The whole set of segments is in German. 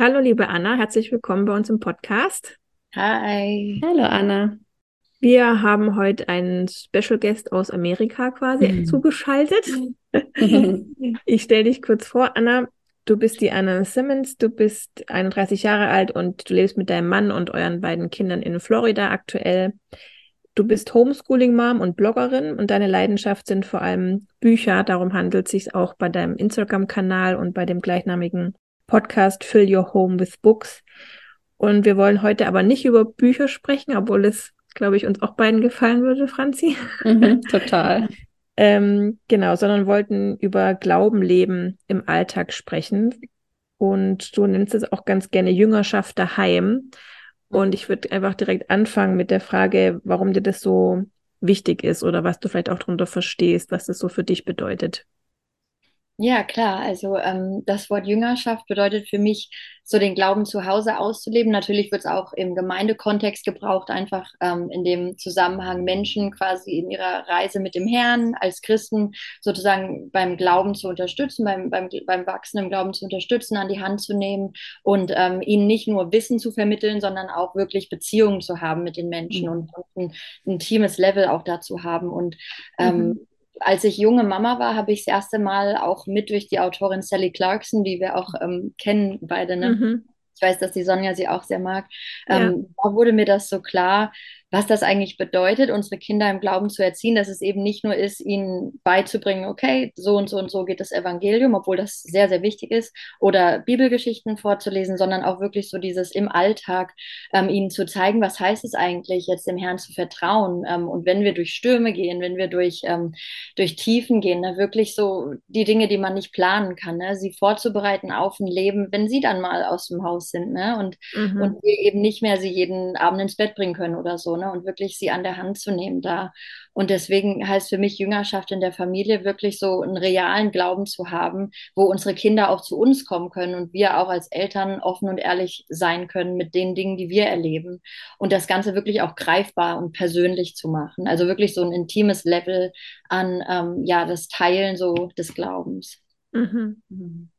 Hallo, liebe Anna, herzlich willkommen bei uns im Podcast. Hi. Hallo, Anna. Wir haben heute einen Special Guest aus Amerika quasi mhm. zugeschaltet. ich stelle dich kurz vor, Anna. Du bist die Anna Simmons, du bist 31 Jahre alt und du lebst mit deinem Mann und euren beiden Kindern in Florida aktuell. Du bist Homeschooling-Mom und Bloggerin und deine Leidenschaft sind vor allem Bücher. Darum handelt es sich auch bei deinem Instagram-Kanal und bei dem gleichnamigen Podcast Fill Your Home with Books. Und wir wollen heute aber nicht über Bücher sprechen, obwohl es, glaube ich, uns auch beiden gefallen würde, Franzi. Mhm, total. ähm, genau, sondern wollten über Glauben leben im Alltag sprechen. Und du nennst es auch ganz gerne Jüngerschaft daheim. Und ich würde einfach direkt anfangen mit der Frage, warum dir das so wichtig ist oder was du vielleicht auch darunter verstehst, was das so für dich bedeutet. Ja, klar. Also ähm, das Wort Jüngerschaft bedeutet für mich, so den Glauben zu Hause auszuleben. Natürlich wird es auch im Gemeindekontext gebraucht, einfach ähm, in dem Zusammenhang Menschen quasi in ihrer Reise mit dem Herrn als Christen sozusagen beim Glauben zu unterstützen, beim, beim, beim Wachsen im Glauben zu unterstützen, an die Hand zu nehmen und ähm, ihnen nicht nur Wissen zu vermitteln, sondern auch wirklich Beziehungen zu haben mit den Menschen mhm. und, ein intimes Level auch dazu haben. Und ähm, mhm als ich junge Mama war, habe ich das erste Mal auch mit durch die Autorin Sally Clarkson, die wir auch ähm, kennen beide. Ne? Mhm. Ich weiß, dass die Sonja sie auch sehr mag. Ähm, ja. Da wurde mir das so klar, was das eigentlich bedeutet, unsere Kinder im Glauben zu erziehen, dass es eben nicht nur ist, ihnen beizubringen, okay, so und so und so geht das Evangelium, obwohl das sehr, sehr wichtig ist, oder Bibelgeschichten vorzulesen, sondern auch wirklich so dieses im Alltag ähm, ihnen zu zeigen, was heißt es eigentlich, jetzt dem Herrn zu vertrauen. Ähm, und wenn wir durch Stürme gehen, wenn wir durch, ähm, durch Tiefen gehen, ne, wirklich so die Dinge, die man nicht planen kann, ne, sie vorzubereiten auf ein Leben, wenn sie dann mal aus dem Haus sind ne, und, mhm. und wir eben nicht mehr sie jeden Abend ins Bett bringen können oder so ne? und wirklich sie an der Hand zu nehmen da. Und deswegen heißt für mich Jüngerschaft in der Familie wirklich so einen realen Glauben zu haben, wo unsere Kinder auch zu uns kommen können und wir auch als Eltern offen und ehrlich sein können mit den Dingen, die wir erleben. Und das Ganze wirklich auch greifbar und persönlich zu machen. Also wirklich so ein intimes Level an, ähm, ja, das Teilen so des Glaubens. Mhm. Mhm.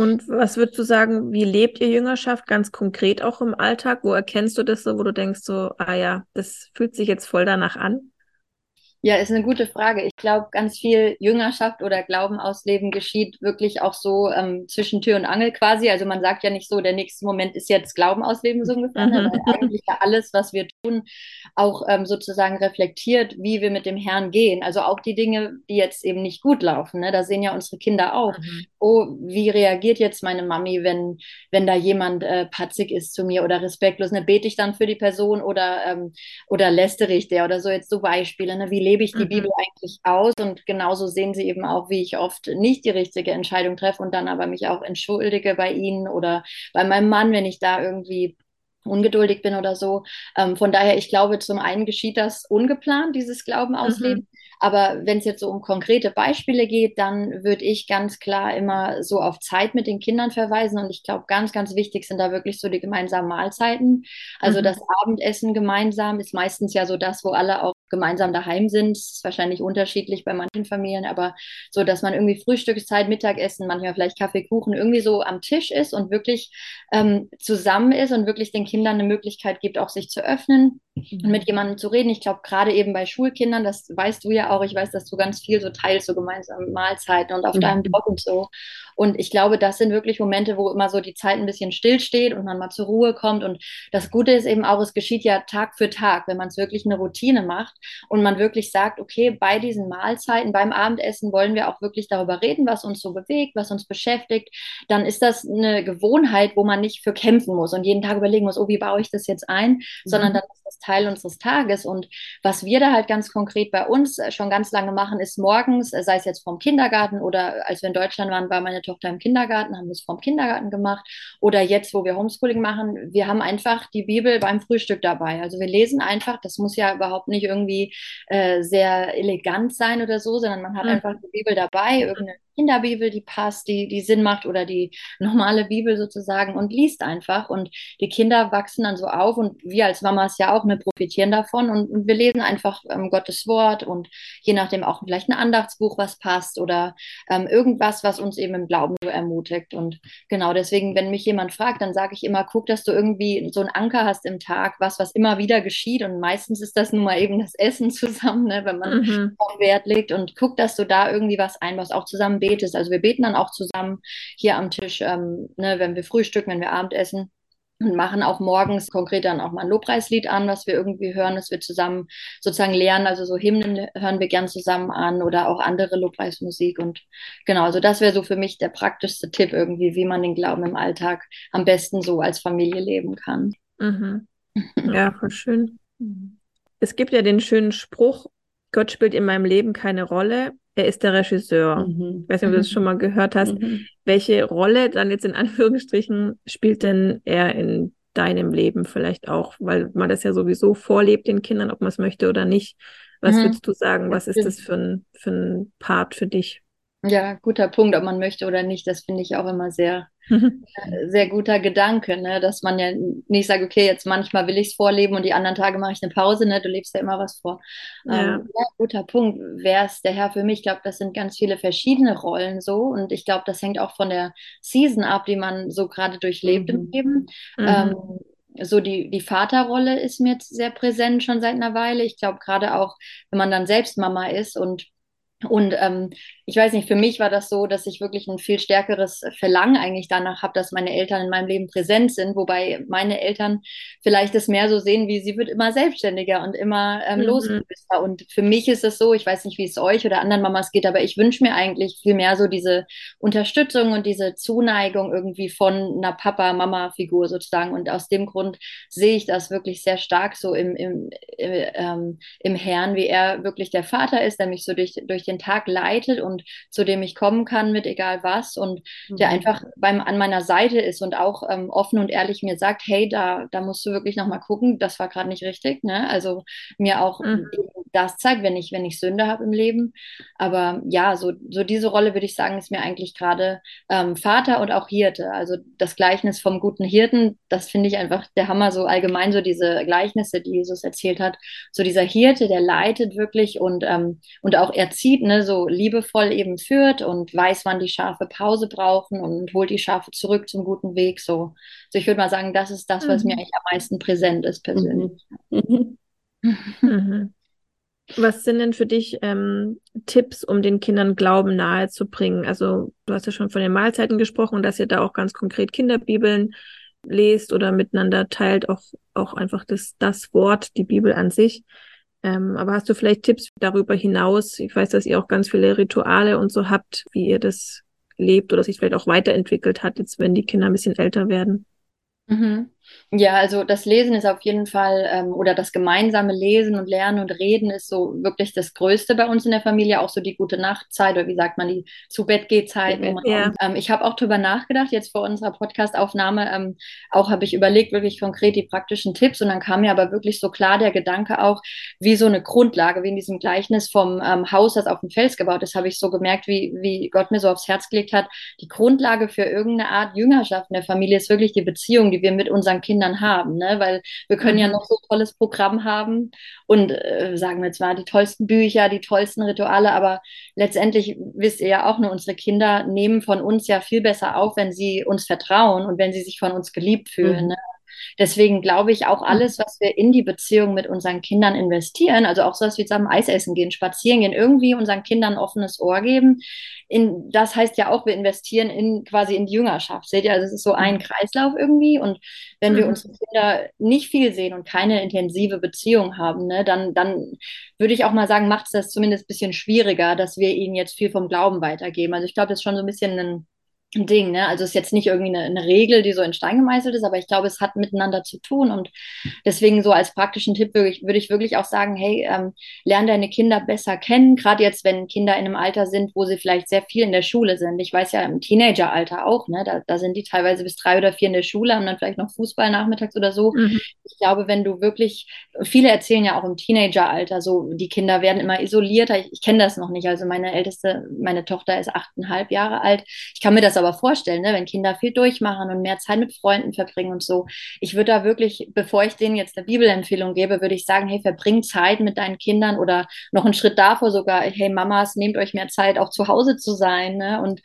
Und was würdest du sagen, wie lebt ihr Jüngerschaft ganz konkret auch im Alltag? Wo erkennst du das so, wo du denkst so, ah ja, das fühlt sich jetzt voll danach an? Ja, ist eine gute Frage. Ich glaube, ganz viel Jüngerschaft oder Glauben ausleben geschieht wirklich auch so ähm, zwischen Tür und Angel quasi. Also man sagt ja nicht so, der nächste Moment ist jetzt Glauben ausleben so ungefähr, ne? weil eigentlich ja alles, was wir tun, auch ähm, sozusagen reflektiert, wie wir mit dem Herrn gehen. Also auch die Dinge, die jetzt eben nicht gut laufen. Ne? Da sehen ja unsere Kinder auch. Mhm. Oh, wie reagiert jetzt meine Mami, wenn, wenn da jemand äh, patzig ist zu mir oder respektlos? Ne? Bete ich dann für die Person oder, ähm, oder lästere ich der oder so jetzt so Beispiele? Ne? Wie lebe ich die mhm. Bibel eigentlich aus? Und genauso sehen sie eben auch, wie ich oft nicht die richtige Entscheidung treffe und dann aber mich auch entschuldige bei ihnen oder bei meinem Mann, wenn ich da irgendwie ungeduldig bin oder so. Ähm, von daher, ich glaube, zum einen geschieht das ungeplant, dieses Glauben ausleben. Mhm. Aber wenn es jetzt so um konkrete Beispiele geht, dann würde ich ganz klar immer so auf Zeit mit den Kindern verweisen. Und ich glaube, ganz, ganz wichtig sind da wirklich so die gemeinsamen Mahlzeiten. Also mhm. das Abendessen gemeinsam ist meistens ja so das, wo alle auch gemeinsam daheim sind. Das ist wahrscheinlich unterschiedlich bei manchen Familien, aber so, dass man irgendwie Frühstückszeit, Mittagessen, manchmal vielleicht Kaffee, Kuchen irgendwie so am Tisch ist und wirklich ähm, zusammen ist und wirklich den Kindern eine Möglichkeit gibt, auch sich zu öffnen. Und mit jemandem zu reden. Ich glaube, gerade eben bei Schulkindern, das weißt du ja auch, ich weiß, dass du ganz viel so teilst, so gemeinsame Mahlzeiten und auf mhm. deinem Blog und so. Und ich glaube, das sind wirklich Momente, wo immer so die Zeit ein bisschen stillsteht und man mal zur Ruhe kommt. Und das Gute ist eben auch, es geschieht ja Tag für Tag, wenn man es wirklich eine Routine macht und man wirklich sagt, okay, bei diesen Mahlzeiten, beim Abendessen wollen wir auch wirklich darüber reden, was uns so bewegt, was uns beschäftigt, dann ist das eine Gewohnheit, wo man nicht für kämpfen muss und jeden Tag überlegen muss, oh, wie baue ich das jetzt ein, mhm. sondern dann ist Teil unseres Tages. Und was wir da halt ganz konkret bei uns schon ganz lange machen, ist morgens, sei es jetzt vom Kindergarten oder als wir in Deutschland waren, war meine Tochter im Kindergarten, haben wir es vom Kindergarten gemacht oder jetzt, wo wir Homeschooling machen, wir haben einfach die Bibel beim Frühstück dabei. Also wir lesen einfach, das muss ja überhaupt nicht irgendwie äh, sehr elegant sein oder so, sondern man hat mhm. einfach die Bibel dabei, irgendeine Kinderbibel, die passt, die, die Sinn macht oder die normale Bibel sozusagen und liest einfach. Und die Kinder wachsen dann so auf und wir als Mamas ja auch, ne, profitieren davon und, und wir lesen einfach ähm, Gottes Wort und je nachdem auch vielleicht ein Andachtsbuch, was passt oder ähm, irgendwas, was uns eben im Glauben so ermutigt. Und genau deswegen, wenn mich jemand fragt, dann sage ich immer, guck, dass du irgendwie so einen Anker hast im Tag, was, was immer wieder geschieht. Und meistens ist das nun mal eben das Essen zusammen, ne, wenn man mhm. Wert legt und guck, dass du da irgendwie was einbaust, auch zusammen betest. Also wir beten dann auch zusammen hier am Tisch, ähm, ne, wenn wir frühstücken, wenn wir Abendessen und machen auch morgens konkret dann auch mal ein Lobpreislied an, was wir irgendwie hören, dass wir zusammen sozusagen lernen. Also so Hymnen hören wir gern zusammen an oder auch andere Lobpreismusik. Und genau, also das wäre so für mich der praktischste Tipp irgendwie, wie man den Glauben im Alltag am besten so als Familie leben kann. Mhm. Ja, voll schön. Es gibt ja den schönen Spruch, Gott spielt in meinem Leben keine Rolle, er ist der Regisseur. Mhm. Ich weiß nicht, ob du das schon mal gehört hast. Mhm. Welche Rolle dann jetzt in Anführungsstrichen spielt denn er in deinem Leben vielleicht auch? Weil man das ja sowieso vorlebt den Kindern, ob man es möchte oder nicht. Was mhm. würdest du sagen? Was ist das für ein, für ein Part für dich? Ja, guter Punkt, ob man möchte oder nicht. Das finde ich auch immer sehr, äh, sehr guter Gedanke, ne? dass man ja nicht sagt, okay, jetzt manchmal will ich es vorleben und die anderen Tage mache ich eine Pause, ne? du lebst ja immer was vor. Ja, ähm, ja guter Punkt. Wer ist der Herr für mich? Ich glaube, das sind ganz viele verschiedene Rollen so und ich glaube, das hängt auch von der Season ab, die man so gerade durchlebt mhm. im Leben. Mhm. Ähm, so die, die Vaterrolle ist mir jetzt sehr präsent schon seit einer Weile. Ich glaube, gerade auch, wenn man dann selbst Mama ist und und ähm, ich weiß nicht, für mich war das so, dass ich wirklich ein viel stärkeres Verlangen eigentlich danach habe, dass meine Eltern in meinem Leben präsent sind, wobei meine Eltern vielleicht es mehr so sehen, wie sie wird immer selbstständiger und immer ähm, mhm. losgelöster. Und für mich ist es so, ich weiß nicht, wie es euch oder anderen Mamas geht, aber ich wünsche mir eigentlich viel mehr so diese Unterstützung und diese Zuneigung irgendwie von einer Papa-Mama-Figur sozusagen. Und aus dem Grund sehe ich das wirklich sehr stark so im, im, äh, ähm, im Herrn, wie er wirklich der Vater ist, der mich so durch, durch den Tag leitet und zu dem ich kommen kann mit egal was und mhm. der einfach beim, an meiner Seite ist und auch ähm, offen und ehrlich mir sagt, hey, da, da musst du wirklich nochmal gucken, das war gerade nicht richtig. Ne? Also mir auch mhm. das zeigt, wenn ich, wenn ich Sünde habe im Leben. Aber ja, so, so diese Rolle würde ich sagen, ist mir eigentlich gerade ähm, Vater und auch Hirte. Also das Gleichnis vom guten Hirten, das finde ich einfach der Hammer, so allgemein so diese Gleichnisse, die Jesus erzählt hat. So dieser Hirte, der leitet wirklich und, ähm, und auch erzieht, ne, so liebevoll eben führt und weiß, wann die Schafe Pause brauchen und holt die Schafe zurück zum guten Weg. So, so ich würde mal sagen, das ist das, was mhm. mir eigentlich am meisten präsent ist persönlich. Mhm. Mhm. Was sind denn für dich ähm, Tipps, um den Kindern Glauben nahezubringen? Also du hast ja schon von den Mahlzeiten gesprochen, dass ihr da auch ganz konkret Kinderbibeln lest oder miteinander teilt, auch, auch einfach das, das Wort, die Bibel an sich. Ähm, aber hast du vielleicht Tipps darüber hinaus? Ich weiß, dass ihr auch ganz viele Rituale und so habt, wie ihr das lebt oder sich vielleicht auch weiterentwickelt hat, jetzt wenn die Kinder ein bisschen älter werden. Mhm. Ja, also das Lesen ist auf jeden Fall, ähm, oder das gemeinsame Lesen und Lernen und Reden ist so wirklich das Größte bei uns in der Familie, auch so die gute Nachtzeit oder wie sagt man, die zu Bett Zeit. Ja. Ähm, ich habe auch drüber nachgedacht, jetzt vor unserer Podcastaufnahme, ähm, auch habe ich überlegt, wirklich konkret die praktischen Tipps und dann kam mir aber wirklich so klar der Gedanke auch, wie so eine Grundlage, wie in diesem Gleichnis vom ähm, Haus, das auf dem Fels gebaut ist, habe ich so gemerkt, wie, wie Gott mir so aufs Herz gelegt hat, die Grundlage für irgendeine Art Jüngerschaft in der Familie ist wirklich die Beziehung, die wir mit unseren Kindern haben, ne? weil wir können ja mhm. noch so ein tolles Programm haben und äh, sagen wir zwar die tollsten Bücher, die tollsten Rituale, aber letztendlich wisst ihr ja auch nur, unsere Kinder nehmen von uns ja viel besser auf, wenn sie uns vertrauen und wenn sie sich von uns geliebt fühlen. Mhm. Ne? Deswegen glaube ich auch alles, was wir in die Beziehung mit unseren Kindern investieren, also auch so was wie zusammen Eis essen gehen, spazieren gehen, irgendwie unseren Kindern ein offenes Ohr geben. In, das heißt ja auch, wir investieren in quasi in die Jüngerschaft. Seht ihr, also es ist so ein Kreislauf irgendwie. Und wenn mhm. wir unsere Kinder nicht viel sehen und keine intensive Beziehung haben, ne, dann, dann würde ich auch mal sagen, macht es das zumindest ein bisschen schwieriger, dass wir ihnen jetzt viel vom Glauben weitergeben. Also ich glaube, das ist schon so ein bisschen ein Ding, ne? Also es ist jetzt nicht irgendwie eine, eine, Regel, die so in Stein gemeißelt ist, aber ich glaube, es hat miteinander zu tun und deswegen so als praktischen Tipp würde ich, würde ich wirklich auch sagen, hey, ähm, lern deine Kinder besser kennen, gerade jetzt, wenn Kinder in einem Alter sind, wo sie vielleicht sehr viel in der Schule sind. Ich weiß ja im Teenageralter auch, ne? Da, da sind die teilweise bis drei oder vier in der Schule, haben dann vielleicht noch Fußball nachmittags oder so. Mhm. Ich glaube, wenn du wirklich, viele erzählen ja auch im Teenageralter, so die Kinder werden immer isolierter. Ich, ich kenne das noch nicht. Also meine älteste, meine Tochter ist achteinhalb Jahre alt. Ich kann mir das aber vorstellen, ne, wenn Kinder viel durchmachen und mehr Zeit mit Freunden verbringen und so. Ich würde da wirklich, bevor ich denen jetzt eine Bibelempfehlung gebe, würde ich sagen, hey, verbring Zeit mit deinen Kindern oder noch einen Schritt davor sogar, hey Mamas, nehmt euch mehr Zeit, auch zu Hause zu sein ne, und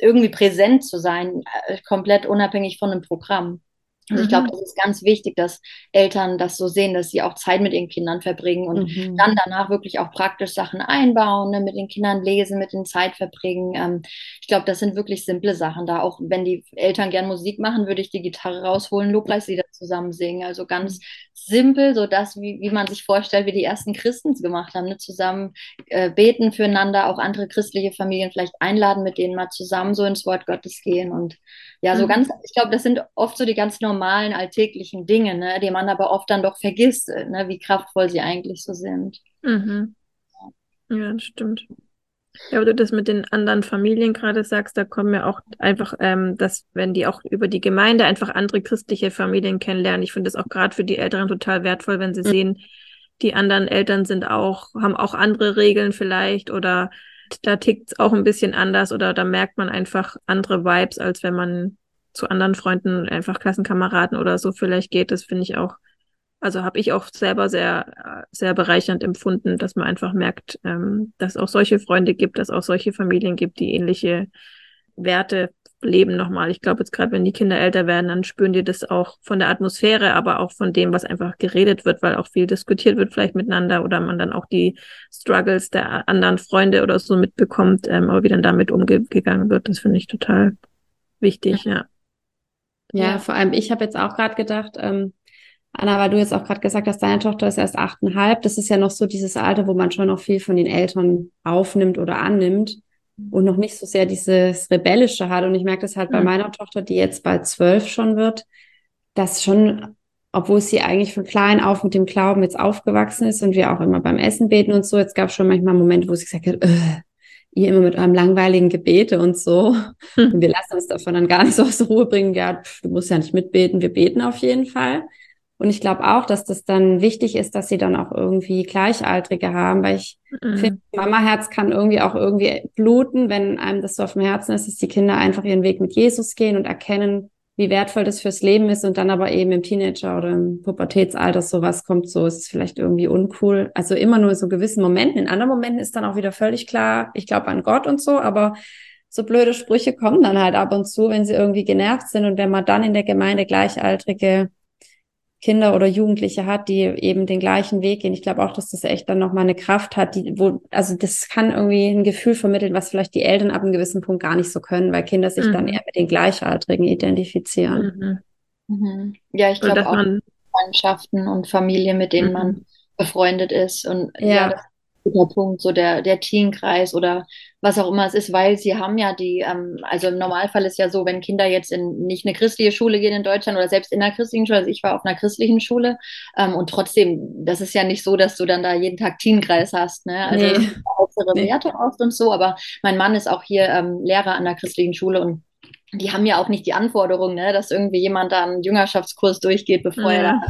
irgendwie präsent zu sein, äh, komplett unabhängig von einem Programm. Also ich glaube, mhm. das ist ganz wichtig, dass Eltern das so sehen, dass sie auch Zeit mit ihren Kindern verbringen und mhm. dann danach wirklich auch praktisch Sachen einbauen, ne, mit den Kindern lesen, mit den Zeit verbringen. Ähm, ich glaube, das sind wirklich simple Sachen. Da auch wenn die Eltern gern Musik machen, würde ich die Gitarre rausholen, Lobpreislieder zusammen singen. Also ganz mhm. Simpel, so das, wie, wie man sich vorstellt, wie die ersten Christen es gemacht haben, ne? zusammen äh, beten füreinander, auch andere christliche Familien vielleicht einladen, mit denen mal zusammen so ins Wort Gottes gehen und ja, so mhm. ganz, ich glaube, das sind oft so die ganz normalen alltäglichen Dinge, ne, die man aber oft dann doch vergisst, ne, wie kraftvoll sie eigentlich so sind. Mhm. Ja, das stimmt. Ja, aber du das mit den anderen Familien gerade sagst, da kommen ja auch einfach, ähm, dass wenn die auch über die Gemeinde einfach andere christliche Familien kennenlernen. Ich finde das auch gerade für die Eltern total wertvoll, wenn sie mhm. sehen, die anderen Eltern sind auch, haben auch andere Regeln vielleicht oder da tickt es auch ein bisschen anders oder da merkt man einfach andere Vibes, als wenn man zu anderen Freunden, einfach Klassenkameraden oder so vielleicht geht. Das finde ich auch, also habe ich auch selber sehr, sehr bereichernd empfunden, dass man einfach merkt, ähm, dass auch solche Freunde gibt, dass auch solche Familien gibt, die ähnliche Werte leben nochmal. Ich glaube jetzt gerade, wenn die Kinder älter werden, dann spüren die das auch von der Atmosphäre, aber auch von dem, was einfach geredet wird, weil auch viel diskutiert wird vielleicht miteinander oder man dann auch die Struggles der anderen Freunde oder so mitbekommt, ähm, aber wie dann damit umgegangen wird, das finde ich total wichtig, ja. Ja, ja vor allem ich habe jetzt auch gerade gedacht, ähm, Anna, weil du jetzt auch gerade gesagt hast, deine Tochter ist erst achteinhalb, das ist ja noch so dieses Alter, wo man schon noch viel von den Eltern aufnimmt oder annimmt und noch nicht so sehr dieses Rebellische hat. Und ich merke das halt mhm. bei meiner Tochter, die jetzt bald zwölf schon wird, dass schon, obwohl sie eigentlich von klein auf mit dem Glauben jetzt aufgewachsen ist und wir auch immer beim Essen beten und so, jetzt gab es schon manchmal Momente, wo sie gesagt hat, äh, ihr immer mit eurem langweiligen Gebete und so. Mhm. Und wir lassen uns davon dann gar nicht so aus der Ruhe bringen. Ja, du musst ja nicht mitbeten, wir beten auf jeden Fall. Und ich glaube auch, dass das dann wichtig ist, dass sie dann auch irgendwie Gleichaltrige haben, weil ich mhm. finde, Mama-Herz kann irgendwie auch irgendwie bluten, wenn einem das so auf dem Herzen ist, dass die Kinder einfach ihren Weg mit Jesus gehen und erkennen, wie wertvoll das fürs Leben ist und dann aber eben im Teenager oder im Pubertätsalter sowas kommt, so ist es vielleicht irgendwie uncool. Also immer nur so gewissen Momenten. In anderen Momenten ist dann auch wieder völlig klar, ich glaube an Gott und so, aber so blöde Sprüche kommen dann halt ab und zu, wenn sie irgendwie genervt sind und wenn man dann in der Gemeinde Gleichaltrige Kinder oder Jugendliche hat, die eben den gleichen Weg gehen. Ich glaube auch, dass das echt dann nochmal eine Kraft hat, die, wo, also das kann irgendwie ein Gefühl vermitteln, was vielleicht die Eltern ab einem gewissen Punkt gar nicht so können, weil Kinder sich mhm. dann eher mit den Gleichaltrigen identifizieren. Mhm. Mhm. Ja, ich glaube auch Freundschaften und Familien, mit denen man mhm. befreundet ist. Und ja, ja das guter Punkt, so der, der Teenkreis oder was auch immer es ist, weil sie haben ja die, ähm, also im Normalfall ist ja so, wenn Kinder jetzt in nicht eine christliche Schule gehen in Deutschland oder selbst in einer christlichen Schule, also ich war auf einer christlichen Schule ähm, und trotzdem, das ist ja nicht so, dass du dann da jeden Tag Teenkreis hast, ne? Also nee. äußere nee. Werte oft und so, aber mein Mann ist auch hier ähm, Lehrer an der christlichen Schule und die haben ja auch nicht die Anforderung, ne, dass irgendwie jemand da einen Jüngerschaftskurs durchgeht, bevor ja. er da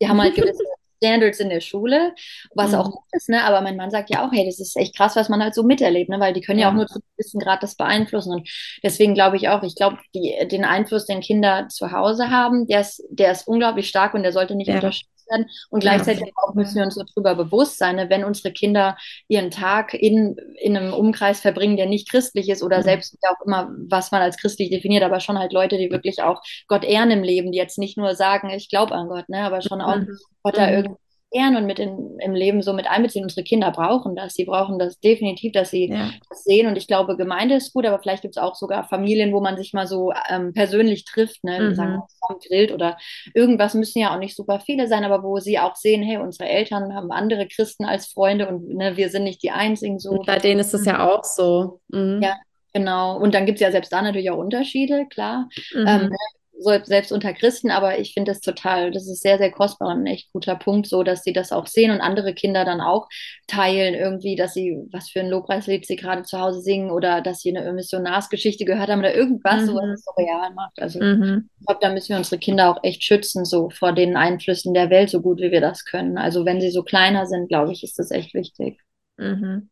die haben halt gewisse Standards in der Schule, was mhm. auch gut ist, ne? Aber mein Mann sagt ja auch, hey, das ist echt krass, was man halt so miterlebt, ne? Weil die können ja, ja auch nur zu einem gewissen Grad das beeinflussen. Und deswegen glaube ich auch, ich glaube, den Einfluss, den Kinder zu Hause haben, der ist, der ist unglaublich stark und der sollte nicht ja. unterschätzt werden. Und gleichzeitig auch müssen wir uns darüber bewusst sein, ne, wenn unsere Kinder ihren Tag in, in einem Umkreis verbringen, der nicht christlich ist oder mhm. selbst auch immer, was man als christlich definiert, aber schon halt Leute, die wirklich auch Gott ehren im Leben, die jetzt nicht nur sagen, ich glaube an Gott, ne, aber schon auch mhm. Gott da mhm. irgendwie ehren und mit in, im Leben so mit einbeziehen. Unsere Kinder brauchen das. Sie brauchen das definitiv, dass sie ja. das sehen. Und ich glaube, Gemeinde ist gut, aber vielleicht gibt es auch sogar Familien, wo man sich mal so ähm, persönlich trifft, ne? Mhm. sagen zusammen grillt oder irgendwas müssen ja auch nicht super viele sein, aber wo sie auch sehen, hey, unsere Eltern haben andere Christen als Freunde und ne, wir sind nicht die einzigen so. Und bei denen ist es ja auch so. Mhm. Ja, Genau. Und dann gibt es ja selbst da natürlich auch Unterschiede, klar. Mhm. Ähm, selbst unter Christen, aber ich finde das total, das ist sehr, sehr kostbar und ein echt guter Punkt, so dass sie das auch sehen und andere Kinder dann auch teilen, irgendwie, dass sie, was für ein Lobpreislied sie gerade zu Hause singen oder dass sie eine Missionarsgeschichte gehört haben oder irgendwas, mhm. so was es so real macht. Also mhm. ich glaube, da müssen wir unsere Kinder auch echt schützen, so vor den Einflüssen der Welt, so gut wie wir das können. Also wenn sie so kleiner sind, glaube ich, ist das echt wichtig. Mhm.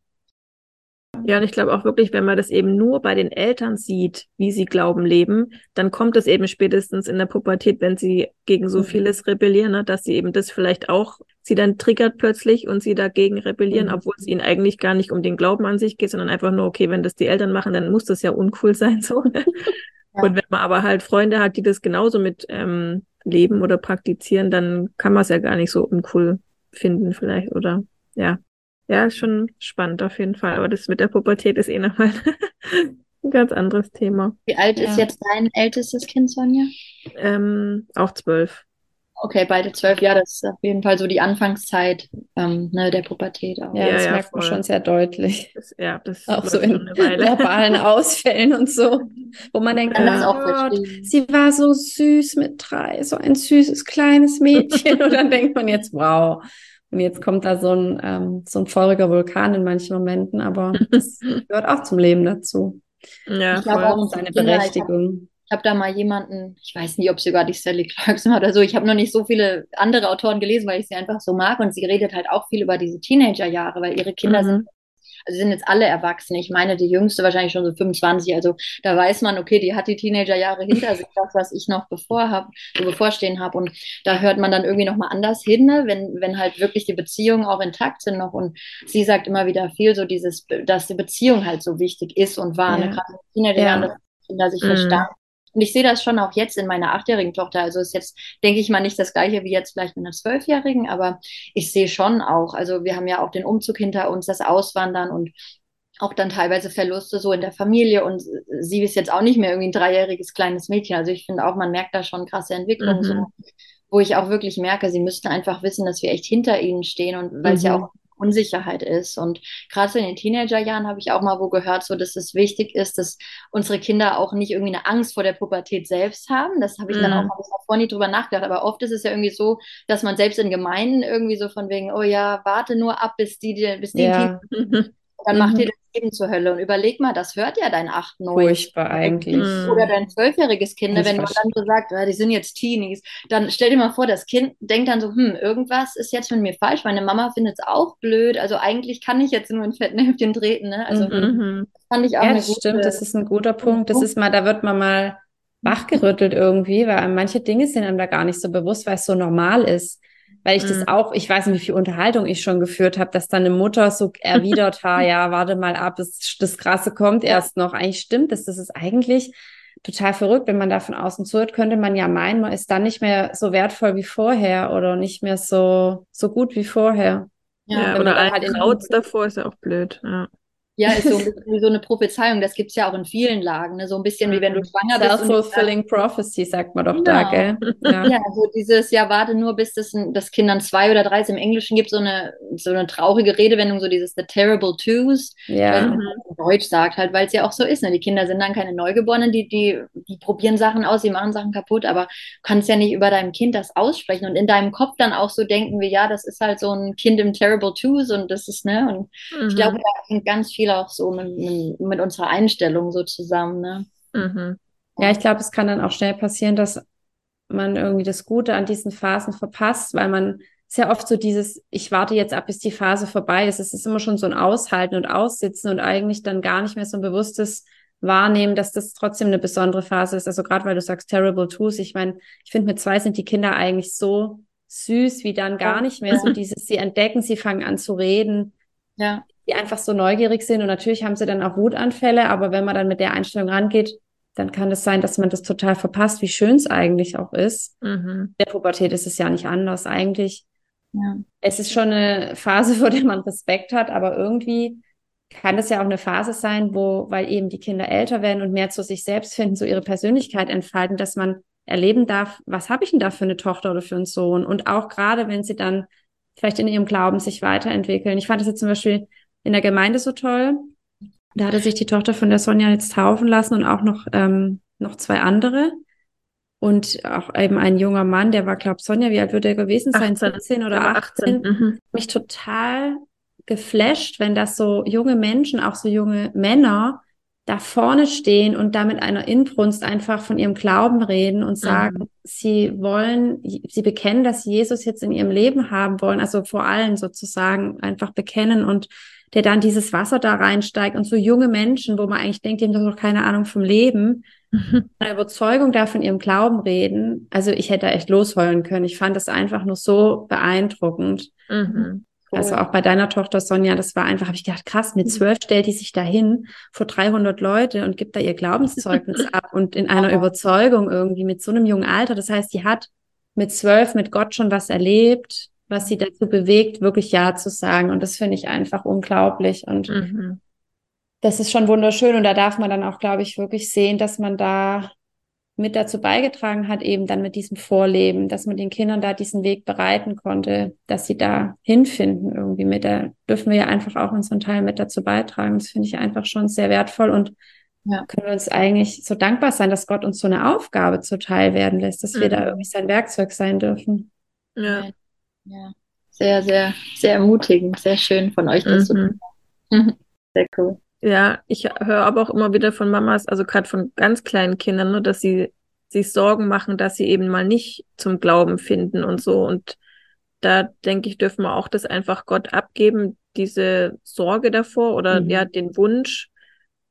Ja, und ich glaube auch wirklich, wenn man das eben nur bei den Eltern sieht, wie sie Glauben leben, dann kommt es eben spätestens in der Pubertät, wenn sie gegen so mhm. vieles rebellieren, ne, dass sie eben das vielleicht auch sie dann triggert plötzlich und sie dagegen rebellieren, mhm. obwohl es ihnen eigentlich gar nicht um den Glauben an sich geht, sondern einfach nur, okay, wenn das die Eltern machen, dann muss das ja uncool sein, so. Ja. Und wenn man aber halt Freunde hat, die das genauso mit ähm, leben oder praktizieren, dann kann man es ja gar nicht so uncool finden vielleicht, oder? Ja. Ja, ist schon spannend auf jeden Fall. Aber das mit der Pubertät ist eh nochmal ein ganz anderes Thema. Wie alt ja. ist jetzt dein ältestes Kind, Sonja? Ähm, auch zwölf. Okay, beide zwölf, ja, das ist auf jeden Fall so die Anfangszeit ähm, ne, der Pubertät auch. Ja, das ja, merkt man schon sehr deutlich. Das, ja, das auch so in verbalen Ausfällen und so, wo man denkt, oh Gott, sie war so süß mit drei, so ein süßes kleines Mädchen. und dann denkt man jetzt, wow, und jetzt kommt da so ein, ähm, so ein feuriger Vulkan in manchen Momenten, aber das gehört auch zum Leben dazu. Ja, ich glaube auch seine Berechtigung. Ich habe hab da mal jemanden, ich weiß nicht, ob sie sogar die Sally Clarkson oder so, ich habe noch nicht so viele andere Autoren gelesen, weil ich sie einfach so mag und sie redet halt auch viel über diese Teenagerjahre, weil ihre Kinder mhm. sind sind jetzt alle Erwachsene. Ich meine, die jüngste wahrscheinlich schon so 25. Also da weiß man, okay, die hat die Teenagerjahre hinter sich, das, was ich noch bevor hab, so bevorstehen habe. Und da hört man dann irgendwie nochmal anders hin, ne? wenn, wenn halt wirklich die Beziehungen auch intakt sind noch. Und sie sagt immer wieder viel so dieses, dass die Beziehung halt so wichtig ist und war. Ne? Ja. Ne? Gerade in Teenagerjahren, ja. dass Kinder sich mhm. verstanden und ich sehe das schon auch jetzt in meiner achtjährigen Tochter. Also ist jetzt, denke ich mal, nicht das gleiche wie jetzt vielleicht mit einer zwölfjährigen, aber ich sehe schon auch, also wir haben ja auch den Umzug hinter uns, das Auswandern und auch dann teilweise Verluste so in der Familie und sie ist jetzt auch nicht mehr irgendwie ein dreijähriges kleines Mädchen. Also ich finde auch, man merkt da schon krasse Entwicklungen, mhm. so, wo ich auch wirklich merke, sie müssten einfach wissen, dass wir echt hinter ihnen stehen und weil es ja mhm. auch Unsicherheit ist. Und gerade so in den Teenagerjahren habe ich auch mal wo gehört, so dass es wichtig ist, dass unsere Kinder auch nicht irgendwie eine Angst vor der Pubertät selbst haben. Das habe ich mm. dann auch, mhm. ich davor nie drüber nachgedacht. Aber oft ist es ja irgendwie so, dass man selbst in Gemeinden irgendwie so von wegen, oh ja, warte nur ab, bis die, bis die ja. dann mhm. macht ihr das Leben zur Hölle. Und überleg mal, das hört ja dein 8, 9. Furchtbar eigentlich. Mhm. Oder dein zwölfjähriges Kind, ne, wenn man dann so sagt, ah, die sind jetzt Teenies, dann stell dir mal vor, das Kind denkt dann so, hm, irgendwas ist jetzt mit mir falsch. Meine Mama findet es auch blöd. Also eigentlich kann ich jetzt nur in Fettnäpfchen treten. Ne? Also mhm. fand ich auch ja, das gute, stimmt, das ist ein guter Punkt. Das ist mal, da wird man mal wachgerüttelt irgendwie, weil manche Dinge sind einem da gar nicht so bewusst, weil es so normal ist weil ich mhm. das auch, ich weiß nicht, wie viel Unterhaltung ich schon geführt habe, dass dann eine Mutter so erwidert hat, ja, warte mal ab, das, das Krasse kommt erst noch. Eigentlich stimmt das, das ist eigentlich total verrückt, wenn man da von außen zuhört, könnte man ja meinen, man ist dann nicht mehr so wertvoll wie vorher oder nicht mehr so, so gut wie vorher. Ja, oder ein halt Kauz davor ist ja auch blöd. Ja. Ja, ist so ein so eine Prophezeiung. Das gibt es ja auch in vielen Lagen. Ne? So ein bisschen wie wenn du schwanger bist. Self-fulfilling prophecy, sagt man doch genau. da, gell? Ja. ja, so dieses, ja, warte nur, bis das, das Kindern zwei oder drei ist. Im Englischen gibt so eine, so eine traurige Redewendung, so dieses The Terrible Twos. Ja. Weil man Deutsch sagt halt, weil es ja auch so ist. Ne? Die Kinder sind dann keine Neugeborenen, die, die, die probieren Sachen aus, die machen Sachen kaputt, aber du kannst ja nicht über deinem Kind das aussprechen und in deinem Kopf dann auch so denken wie, ja, das ist halt so ein Kind im Terrible Twos und das ist, ne? Und mhm. ich glaube, da hängt ganz viel viel auch so mit, mit unserer Einstellung so zusammen. Ne? Mhm. Ja, ich glaube, es kann dann auch schnell passieren, dass man irgendwie das Gute an diesen Phasen verpasst, weil man sehr oft so dieses, ich warte jetzt ab, bis die Phase vorbei ist. Es ist immer schon so ein Aushalten und Aussitzen und eigentlich dann gar nicht mehr so ein bewusstes Wahrnehmen, dass das trotzdem eine besondere Phase ist. Also gerade weil du sagst Terrible Twos, ich meine, ich finde mit zwei sind die Kinder eigentlich so süß, wie dann gar nicht mehr so dieses, sie entdecken, sie fangen an zu reden. Ja. Die einfach so neugierig sind und natürlich haben sie dann auch Wutanfälle, aber wenn man dann mit der Einstellung rangeht, dann kann es sein, dass man das total verpasst, wie schön es eigentlich auch ist. Mhm. Der Pubertät ist es ja nicht anders. Eigentlich, ja. es ist schon eine Phase, vor der man Respekt hat, aber irgendwie kann es ja auch eine Phase sein, wo, weil eben die Kinder älter werden und mehr zu sich selbst finden, so ihre Persönlichkeit entfalten, dass man erleben darf, was habe ich denn da für eine Tochter oder für einen Sohn? Und auch gerade, wenn sie dann vielleicht in ihrem Glauben sich weiterentwickeln. Ich fand das jetzt zum Beispiel in der Gemeinde so toll. Da hatte sich die Tochter von der Sonja jetzt taufen lassen und auch noch, ähm, noch zwei andere. Und auch eben ein junger Mann, der war, glaube Sonja, wie alt wird er gewesen sein? 17 oder 18. 18. Mhm. Mich total geflasht, wenn das so junge Menschen, auch so junge Männer, da vorne stehen und da mit einer Inbrunst einfach von ihrem Glauben reden und sagen, mhm. sie wollen, sie bekennen, dass sie Jesus jetzt in ihrem Leben haben wollen, also vor allem sozusagen einfach bekennen und der dann dieses Wasser da reinsteigt und so junge Menschen, wo man eigentlich denkt, die haben doch noch keine Ahnung vom Leben, mhm. eine Überzeugung da von ihrem Glauben reden. Also ich hätte echt losheulen können. Ich fand das einfach nur so beeindruckend. Mhm. Also auch bei deiner Tochter Sonja, das war einfach, habe ich gedacht, krass, mit mhm. zwölf stellt die sich dahin vor 300 Leute und gibt da ihr Glaubenszeugnis ab und in einer Überzeugung irgendwie mit so einem jungen Alter. Das heißt, die hat mit zwölf mit Gott schon was erlebt, was sie dazu bewegt, wirklich Ja zu sagen. Und das finde ich einfach unglaublich. Und mhm. das ist schon wunderschön. Und da darf man dann auch, glaube ich, wirklich sehen, dass man da mit dazu beigetragen hat, eben dann mit diesem Vorleben, dass man den Kindern da diesen Weg bereiten konnte, dass sie da hinfinden irgendwie mit. Da dürfen wir ja einfach auch unseren Teil mit dazu beitragen. Das finde ich einfach schon sehr wertvoll und ja. können wir uns eigentlich so dankbar sein, dass Gott uns so eine Aufgabe zuteil werden lässt, dass mhm. wir da irgendwie sein Werkzeug sein dürfen. Ja. Ja. Sehr, sehr, sehr ermutigend, sehr schön von euch das mhm. Sehr cool. Ja, ich höre aber auch immer wieder von Mamas, also gerade von ganz kleinen Kindern, nur, ne, dass sie sich Sorgen machen, dass sie eben mal nicht zum Glauben finden und so. Und da denke ich, dürfen wir auch das einfach Gott abgeben, diese Sorge davor oder mhm. ja, den Wunsch.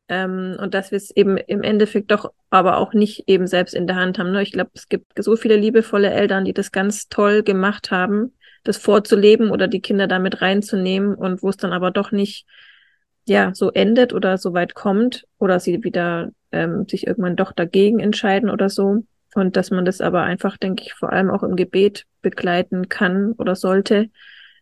Ähm, und dass wir es eben im Endeffekt doch aber auch nicht eben selbst in der Hand haben. Ne? Ich glaube, es gibt so viele liebevolle Eltern, die das ganz toll gemacht haben, das vorzuleben oder die Kinder damit reinzunehmen und wo es dann aber doch nicht ja so endet oder so weit kommt oder sie wieder ähm, sich irgendwann doch dagegen entscheiden oder so. Und dass man das aber einfach, denke ich, vor allem auch im Gebet begleiten kann oder sollte,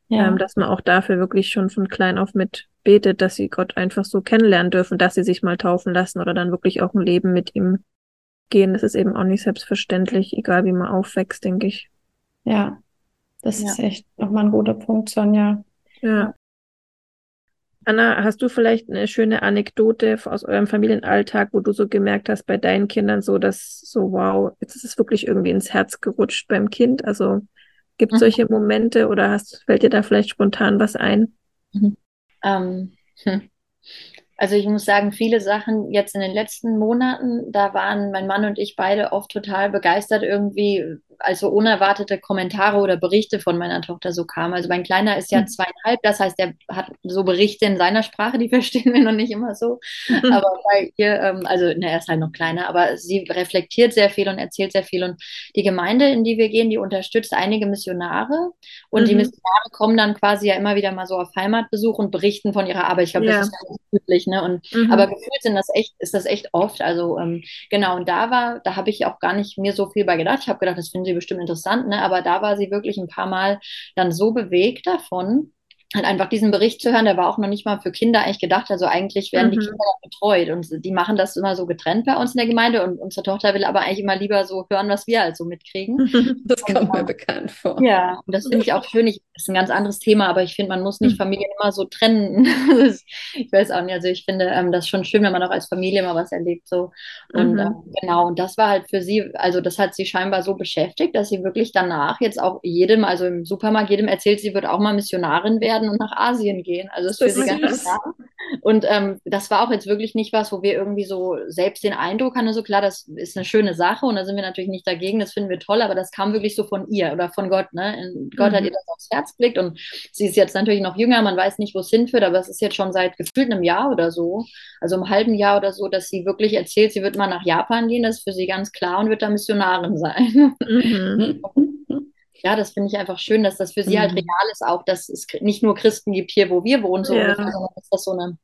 ja. ähm, dass man auch dafür wirklich schon von klein auf mit betet, dass sie Gott einfach so kennenlernen dürfen, dass sie sich mal taufen lassen oder dann wirklich auch ein Leben mit ihm gehen. Das ist eben auch nicht selbstverständlich, egal wie man aufwächst, denke ich. Ja, das ja. ist echt nochmal ein guter Punkt, Sonja. Ja. Anna, hast du vielleicht eine schöne Anekdote aus eurem Familienalltag, wo du so gemerkt hast bei deinen Kindern so, dass so, wow, jetzt ist es wirklich irgendwie ins Herz gerutscht beim Kind? Also gibt es mhm. solche Momente oder hast, fällt dir da vielleicht spontan was ein? Mhm. Ähm, hm. Also ich muss sagen, viele Sachen jetzt in den letzten Monaten, da waren mein Mann und ich beide oft total begeistert irgendwie, also unerwartete Kommentare oder Berichte von meiner Tochter so kamen. Also mein Kleiner ist ja mhm. zweieinhalb, das heißt, er hat so Berichte in seiner Sprache, die verstehen wir noch nicht immer so. aber bei ihr, ähm, also na, er ist halt noch kleiner, aber sie reflektiert sehr viel und erzählt sehr viel. Und die Gemeinde, in die wir gehen, die unterstützt einige Missionare. Und mhm. die Missionare kommen dann quasi ja immer wieder mal so auf Heimatbesuch und berichten von ihrer Arbeit. Ich glaube, ja. das ist ganz üblich ne? Und mhm. aber gefühlt sind das echt, ist das echt oft. Also ähm, genau, und da war, da habe ich auch gar nicht mir so viel bei gedacht. Ich habe gedacht, das finden sie bestimmt interessant, ne? Aber da war sie wirklich ein paar Mal dann so bewegt davon, halt einfach diesen Bericht zu hören, der war auch noch nicht mal für Kinder eigentlich gedacht. Also eigentlich werden mhm. die Kinder betreut und die machen das immer so getrennt bei uns in der Gemeinde und unsere Tochter will aber eigentlich immer lieber so hören, was wir halt so mitkriegen. Das kommt mir bekannt vor. Ja, und das finde ich auch schön. Ich, das ist ein ganz anderes Thema, aber ich finde, man muss nicht mhm. Familien immer so trennen. ich weiß auch nicht. Also ich finde ähm, das schon schön, wenn man auch als Familie mal was erlebt. So. Und mhm. ähm, genau, und das war halt für sie, also das hat sie scheinbar so beschäftigt, dass sie wirklich danach jetzt auch jedem, also im Supermarkt, jedem erzählt, sie wird auch mal Missionarin werden werden und nach Asien gehen. Also das, ist für sie ganz klar. Und ähm, das war auch jetzt wirklich nicht was, wo wir irgendwie so selbst den Eindruck hatten, so klar, das ist eine schöne Sache und da sind wir natürlich nicht dagegen, das finden wir toll, aber das kam wirklich so von ihr oder von Gott. Ne? Gott mhm. hat ihr das aufs Herz gelegt und sie ist jetzt natürlich noch jünger, man weiß nicht, wo es hinführt, aber es ist jetzt schon seit gefühlt einem Jahr oder so, also einem halben Jahr oder so, dass sie wirklich erzählt, sie wird mal nach Japan gehen, das ist für sie ganz klar und wird da Missionarin sein. Mhm. ja, das finde ich einfach schön, dass das für sie halt mhm. halt real ist, auch dass es nicht nur Christen gibt hier, wo wir wohnen, so ja. ungefähr, sondern dass das so eine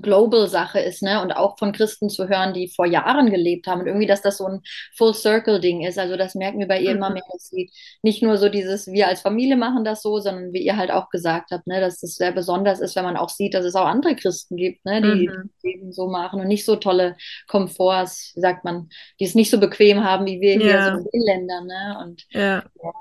Global-Sache ist, ne? Und auch von Christen zu hören, die vor Jahren gelebt haben und irgendwie, dass das so ein Full-Circle-Ding ist. Also das merken wir bei ihr mhm. immer mehr, dass sie nicht nur so dieses, wir als Familie machen das so, sondern wie ihr halt auch gesagt habt, ne, dass das sehr besonders ist, wenn man auch sieht, dass es auch andere Christen gibt, ne, die mhm. eben so machen und nicht so tolle Komforts, sagt man, die es nicht so bequem haben wie wir ja. hier so in den Ländern, ne? Und ja. ja.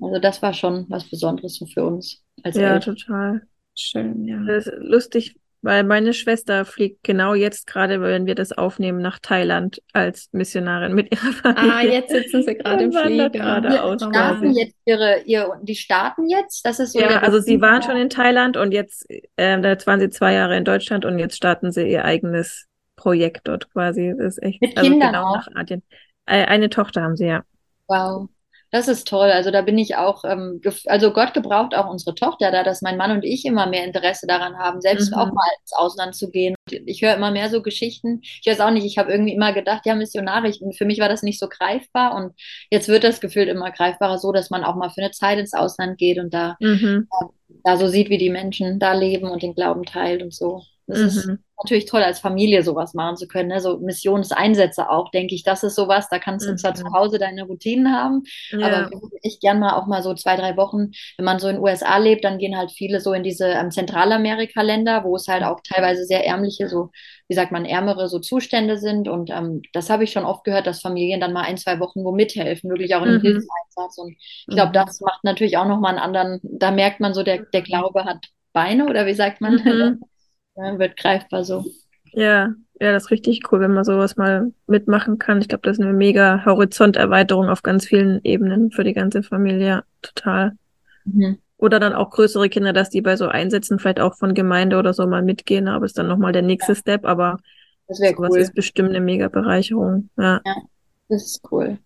Also das war schon was Besonderes so für uns als Ja, Eltern. total. Schön, ja. Das ist lustig, weil meine Schwester fliegt genau jetzt gerade, wenn wir das aufnehmen, nach Thailand als Missionarin mit ihrer Familie. Ah, jetzt sitzen sie gerade im Flieger. Gerade aus starten jetzt ihre, ihr, die starten jetzt? Das ist so ja, also sie waren schon in Thailand und jetzt, äh, jetzt waren sie zwei Jahre in Deutschland und jetzt starten sie ihr eigenes Projekt dort quasi. Das ist echt mit also Kindern genau auch? nach Asien. Äh, eine Tochter haben sie ja. Wow. Das ist toll. Also da bin ich auch, ähm, also Gott gebraucht auch unsere Tochter da, dass mein Mann und ich immer mehr Interesse daran haben, selbst mhm. auch mal ins Ausland zu gehen. Ich höre immer mehr so Geschichten. Ich weiß auch nicht, ich habe irgendwie immer gedacht, ja, Missionare, ich, für mich war das nicht so greifbar und jetzt wird das gefühlt immer greifbarer so, dass man auch mal für eine Zeit ins Ausland geht und da, mhm. da, da so sieht, wie die Menschen da leben und den Glauben teilt und so. Das mhm. ist natürlich toll, als Familie sowas machen zu können. Ne? So Missionseinsätze auch, denke ich, das ist sowas. Da kannst du mhm. zwar zu Hause deine Routinen haben, ja. aber ich gern mal auch mal so zwei, drei Wochen, wenn man so in den USA lebt, dann gehen halt viele so in diese ähm, Zentralamerika-Länder, wo es halt auch teilweise sehr ärmliche, so, wie sagt man, ärmere so Zustände sind. Und ähm, das habe ich schon oft gehört, dass Familien dann mal ein, zwei Wochen wo mithelfen, wirklich auch in einem mhm. Hilfseinsatz. Und ich glaube, mhm. das macht natürlich auch nochmal einen anderen, da merkt man so, der, der Glaube hat Beine oder wie sagt man? Mhm. ja, wird greifbar so. Ja, ja, das ist richtig cool, wenn man sowas mal mitmachen kann. Ich glaube, das ist eine mega Horizonterweiterung auf ganz vielen Ebenen für die ganze Familie. Total. Mhm. Oder dann auch größere Kinder, dass die bei so Einsätzen vielleicht auch von Gemeinde oder so mal mitgehen, aber ist dann nochmal der nächste ja. Step, aber das sowas cool. ist bestimmt eine mega Bereicherung. Ja. ja, das ist cool.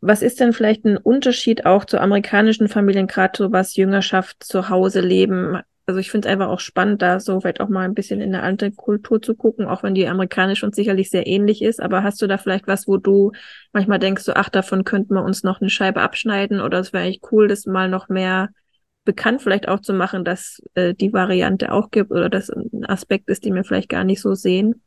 Was ist denn vielleicht ein Unterschied auch zu amerikanischen Familien, gerade so was Jüngerschaft zu Hause leben? Also ich finde es einfach auch spannend, da so vielleicht auch mal ein bisschen in eine andere Kultur zu gucken, auch wenn die amerikanische uns sicherlich sehr ähnlich ist. Aber hast du da vielleicht was, wo du manchmal denkst, so, ach, davon könnten wir uns noch eine Scheibe abschneiden oder es wäre eigentlich cool, das mal noch mehr bekannt vielleicht auch zu machen, dass äh, die Variante auch gibt oder das ein Aspekt ist, den wir vielleicht gar nicht so sehen?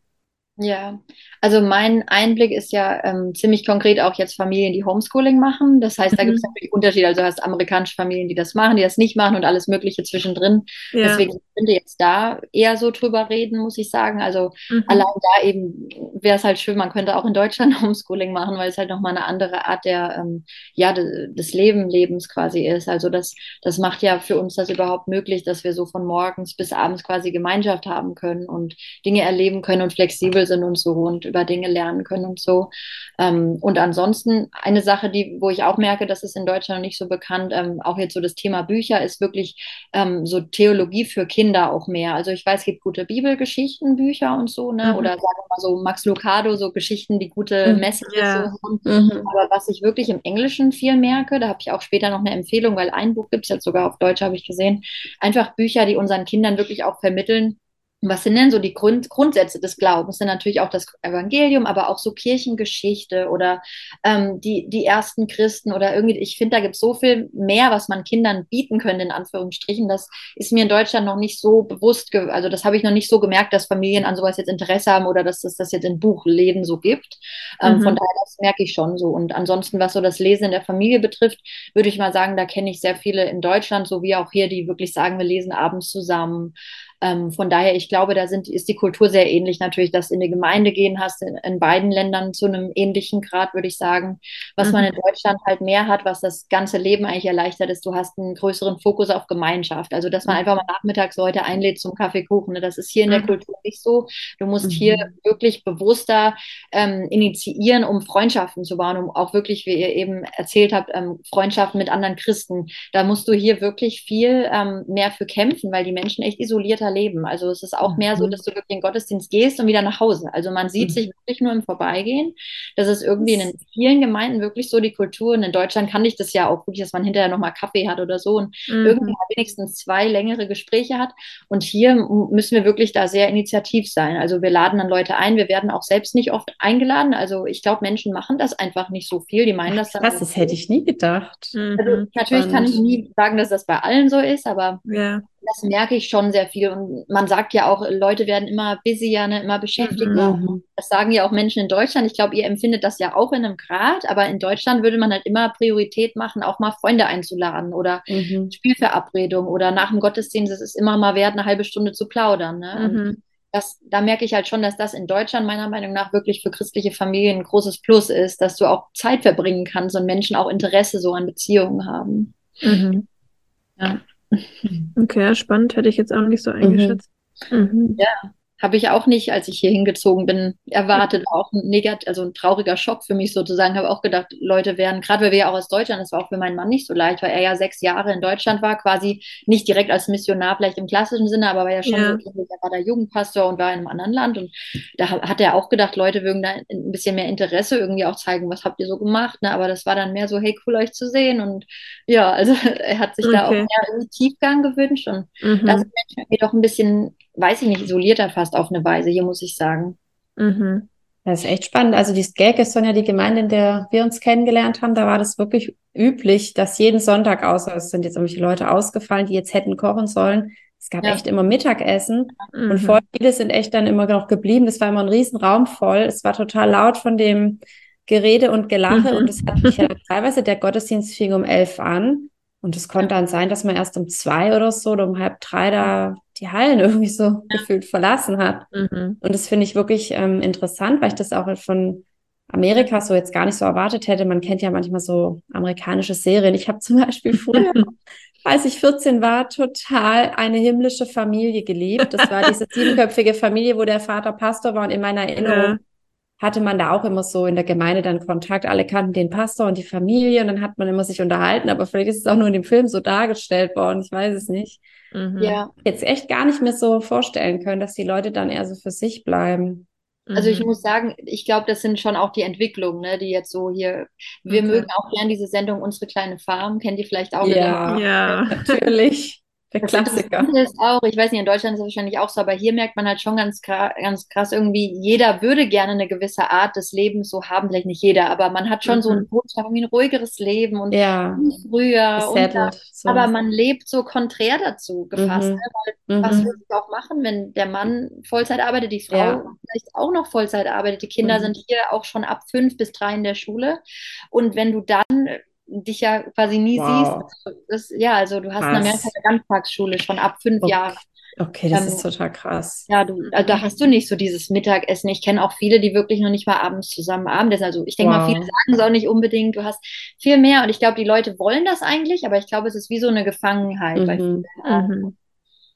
Ja, also mein Einblick ist ja ähm, ziemlich konkret auch jetzt Familien, die Homeschooling machen. Das heißt, da gibt es mhm. natürlich Unterschiede. Also du hast amerikanische Familien, die das machen, die das nicht machen und alles Mögliche zwischendrin. Ja. Deswegen könnte jetzt da eher so drüber reden, muss ich sagen. Also mhm. allein da eben wäre es halt schön, man könnte auch in Deutschland Homeschooling machen, weil es halt nochmal eine andere Art der, ähm, ja, de, des Leben, Lebens quasi ist. Also das, das macht ja für uns das überhaupt möglich, dass wir so von morgens bis abends quasi Gemeinschaft haben können und Dinge erleben können und flexibel sind und so und über Dinge lernen können und so. Ähm, und ansonsten eine Sache, die, wo ich auch merke, das ist in Deutschland nicht so bekannt, ähm, auch jetzt so das Thema Bücher, ist wirklich ähm, so Theologie für Kinder auch mehr. Also ich weiß, es gibt gute Bibelgeschichten, Bücher und so, ne? Mhm. Oder sagen wir mal so Max Lucado, so Geschichten, die gute mhm. Messages ja. so haben. Mhm. Aber was ich wirklich im Englischen viel merke, da habe ich auch später noch eine Empfehlung, weil ein Buch gibt es jetzt sogar auf Deutsch, habe ich gesehen. Einfach Bücher, die unseren Kindern wirklich auch vermitteln, was sind denn so die Grund, Grundsätze des Glaubens? Sind natürlich auch das Evangelium, aber auch so Kirchengeschichte oder ähm, die, die ersten Christen oder irgendwie, ich finde, da gibt es so viel mehr, was man Kindern bieten könnte, in Anführungsstrichen. Das ist mir in Deutschland noch nicht so bewusst, also das habe ich noch nicht so gemerkt, dass Familien an sowas jetzt Interesse haben oder dass es das jetzt in Buchläden so gibt. Ähm, mhm. Von daher, das merke ich schon so. Und ansonsten, was so das Lesen in der Familie betrifft, würde ich mal sagen, da kenne ich sehr viele in Deutschland, so wie auch hier, die wirklich sagen, wir lesen abends zusammen. Ähm, von daher, ich glaube, da sind, ist die Kultur sehr ähnlich natürlich, dass in die Gemeinde gehen hast, in, in beiden Ländern zu einem ähnlichen Grad, würde ich sagen. Was mhm. man in Deutschland halt mehr hat, was das ganze Leben eigentlich erleichtert, ist, du hast einen größeren Fokus auf Gemeinschaft. Also, dass man mhm. einfach mal nachmittags Leute einlädt zum Kaffeekuchen. Ne? Das ist hier in der mhm. Kultur nicht so. Du musst mhm. hier wirklich bewusster ähm, initiieren, um Freundschaften zu bauen, um auch wirklich, wie ihr eben erzählt habt, ähm, Freundschaften mit anderen Christen. Da musst du hier wirklich viel ähm, mehr für kämpfen, weil die Menschen echt isolierter getrennter Leben. Also es ist auch mehr so, mhm. dass du wirklich in den Gottesdienst gehst und wieder nach Hause. Also man sieht mhm. sich wirklich nur im Vorbeigehen. Das ist irgendwie in vielen Gemeinden wirklich so die Kultur. Und in Deutschland kann ich das ja auch wirklich, dass man hinterher nochmal Kaffee hat oder so und mhm. irgendwie wenigstens zwei längere Gespräche hat. Und hier müssen wir wirklich da sehr initiativ sein. Also wir laden dann Leute ein. Wir werden auch selbst nicht oft eingeladen. Also ich glaube, Menschen machen das einfach nicht so viel. Die meinen das dann. Krass, das hätte ich nie gedacht. Also mhm. natürlich kann ich nie sagen, dass das bei allen so ist, aber ja. Das merke ich schon sehr viel. Und man sagt ja auch, Leute werden immer busier, ne, immer beschäftigter. Mhm. Das sagen ja auch Menschen in Deutschland. Ich glaube, ihr empfindet das ja auch in einem Grad, aber in Deutschland würde man halt immer Priorität machen, auch mal Freunde einzuladen oder mhm. Spielverabredung oder nach dem Gottesdienst. Es ist immer mal wert, eine halbe Stunde zu plaudern. Ne? Mhm. Das, da merke ich halt schon, dass das in Deutschland meiner Meinung nach wirklich für christliche Familien ein großes Plus ist, dass du auch Zeit verbringen kannst und Menschen auch Interesse so an Beziehungen haben. Mhm. Ja. Okay, spannend, hätte ich jetzt auch nicht so mhm. eingeschätzt. Mhm. Ja, habe ich auch nicht, als ich hier hingezogen bin, erwartet. Auch ein negat also ein trauriger Schock für mich sozusagen. Habe auch gedacht, Leute werden, gerade weil wir ja auch aus Deutschland, das war auch für meinen Mann nicht so leicht, weil er ja sechs Jahre in Deutschland war, quasi nicht direkt als Missionar vielleicht im klassischen Sinne, aber war ja schon ja. so, er war der Jugendpastor und war in einem anderen Land. Und da hat er auch gedacht, Leute würden da ein bisschen mehr Interesse irgendwie auch zeigen, was habt ihr so gemacht. Ne? Aber das war dann mehr so, hey, cool euch zu sehen. Und ja, also er hat sich okay. da auch mehr Tiefgang gewünscht. Und mhm. das ist mir doch ein bisschen weiß ich nicht, isolierter fast auf eine Weise, hier muss ich sagen. Mhm. Das ist echt spannend. Also die Skag ist ja die Gemeinde, in der wir uns kennengelernt haben. Da war das wirklich üblich, dass jeden Sonntag, außer es sind jetzt irgendwelche Leute ausgefallen, die jetzt hätten kochen sollen, es gab ja. echt immer Mittagessen mhm. und voll viele sind echt dann immer noch geblieben. Das war immer ein Riesenraum voll. Es war total laut von dem Gerede und Gelache mhm. und es hat mich ja teilweise der Gottesdienst fing um elf an und es konnte dann sein, dass man erst um zwei oder so oder um halb drei da die Hallen irgendwie so ja. gefühlt verlassen hat. Mhm. Und das finde ich wirklich ähm, interessant, weil ich das auch von Amerika so jetzt gar nicht so erwartet hätte. Man kennt ja manchmal so amerikanische Serien. Ich habe zum Beispiel früher, als ich 14 war, total eine himmlische Familie geliebt. Das war diese siebenköpfige Familie, wo der Vater Pastor war und in meiner Erinnerung ja hatte man da auch immer so in der Gemeinde dann Kontakt. Alle kannten den Pastor und die Familie und dann hat man immer sich unterhalten, aber vielleicht ist es auch nur in dem Film so dargestellt worden. Ich weiß es nicht. Mhm. Ja. Jetzt echt gar nicht mehr so vorstellen können, dass die Leute dann eher so für sich bleiben. Also ich mhm. muss sagen, ich glaube, das sind schon auch die Entwicklungen, ne, die jetzt so hier. Wir okay. mögen auch gern diese Sendung Unsere kleine Farm, kennt ihr vielleicht auch? Ja, ja, natürlich. Der Klassiker. Das ist auch, ich weiß nicht, in Deutschland ist es wahrscheinlich auch so, aber hier merkt man halt schon ganz, ganz krass irgendwie, jeder würde gerne eine gewisse Art des Lebens so haben, vielleicht nicht jeder, aber man hat schon mhm. so einen Wunsch, irgendwie ein ruhigeres Leben und ja. früher. Und da, so. Aber man lebt so konträr dazu gefasst. Mhm. Ne? Weil, mhm. Was würde ich auch machen, wenn der Mann Vollzeit arbeitet, die Frau ja. vielleicht auch noch Vollzeit arbeitet, die Kinder mhm. sind hier auch schon ab fünf bis drei in der Schule. Und wenn du dann dich ja quasi nie wow. siehst. Das, ja, also du hast krass. in Amerika eine Ganztagsschule schon ab fünf okay. Jahren. Okay, das ähm, ist total krass. Ja, du, also da hast du nicht so dieses Mittagessen. Ich kenne auch viele, die wirklich noch nicht mal abends zusammen Abendessen. Also ich denke wow. mal, viele sagen es auch nicht unbedingt. Du hast viel mehr und ich glaube, die Leute wollen das eigentlich, aber ich glaube, es ist wie so eine Gefangenheit. Mhm. Mhm.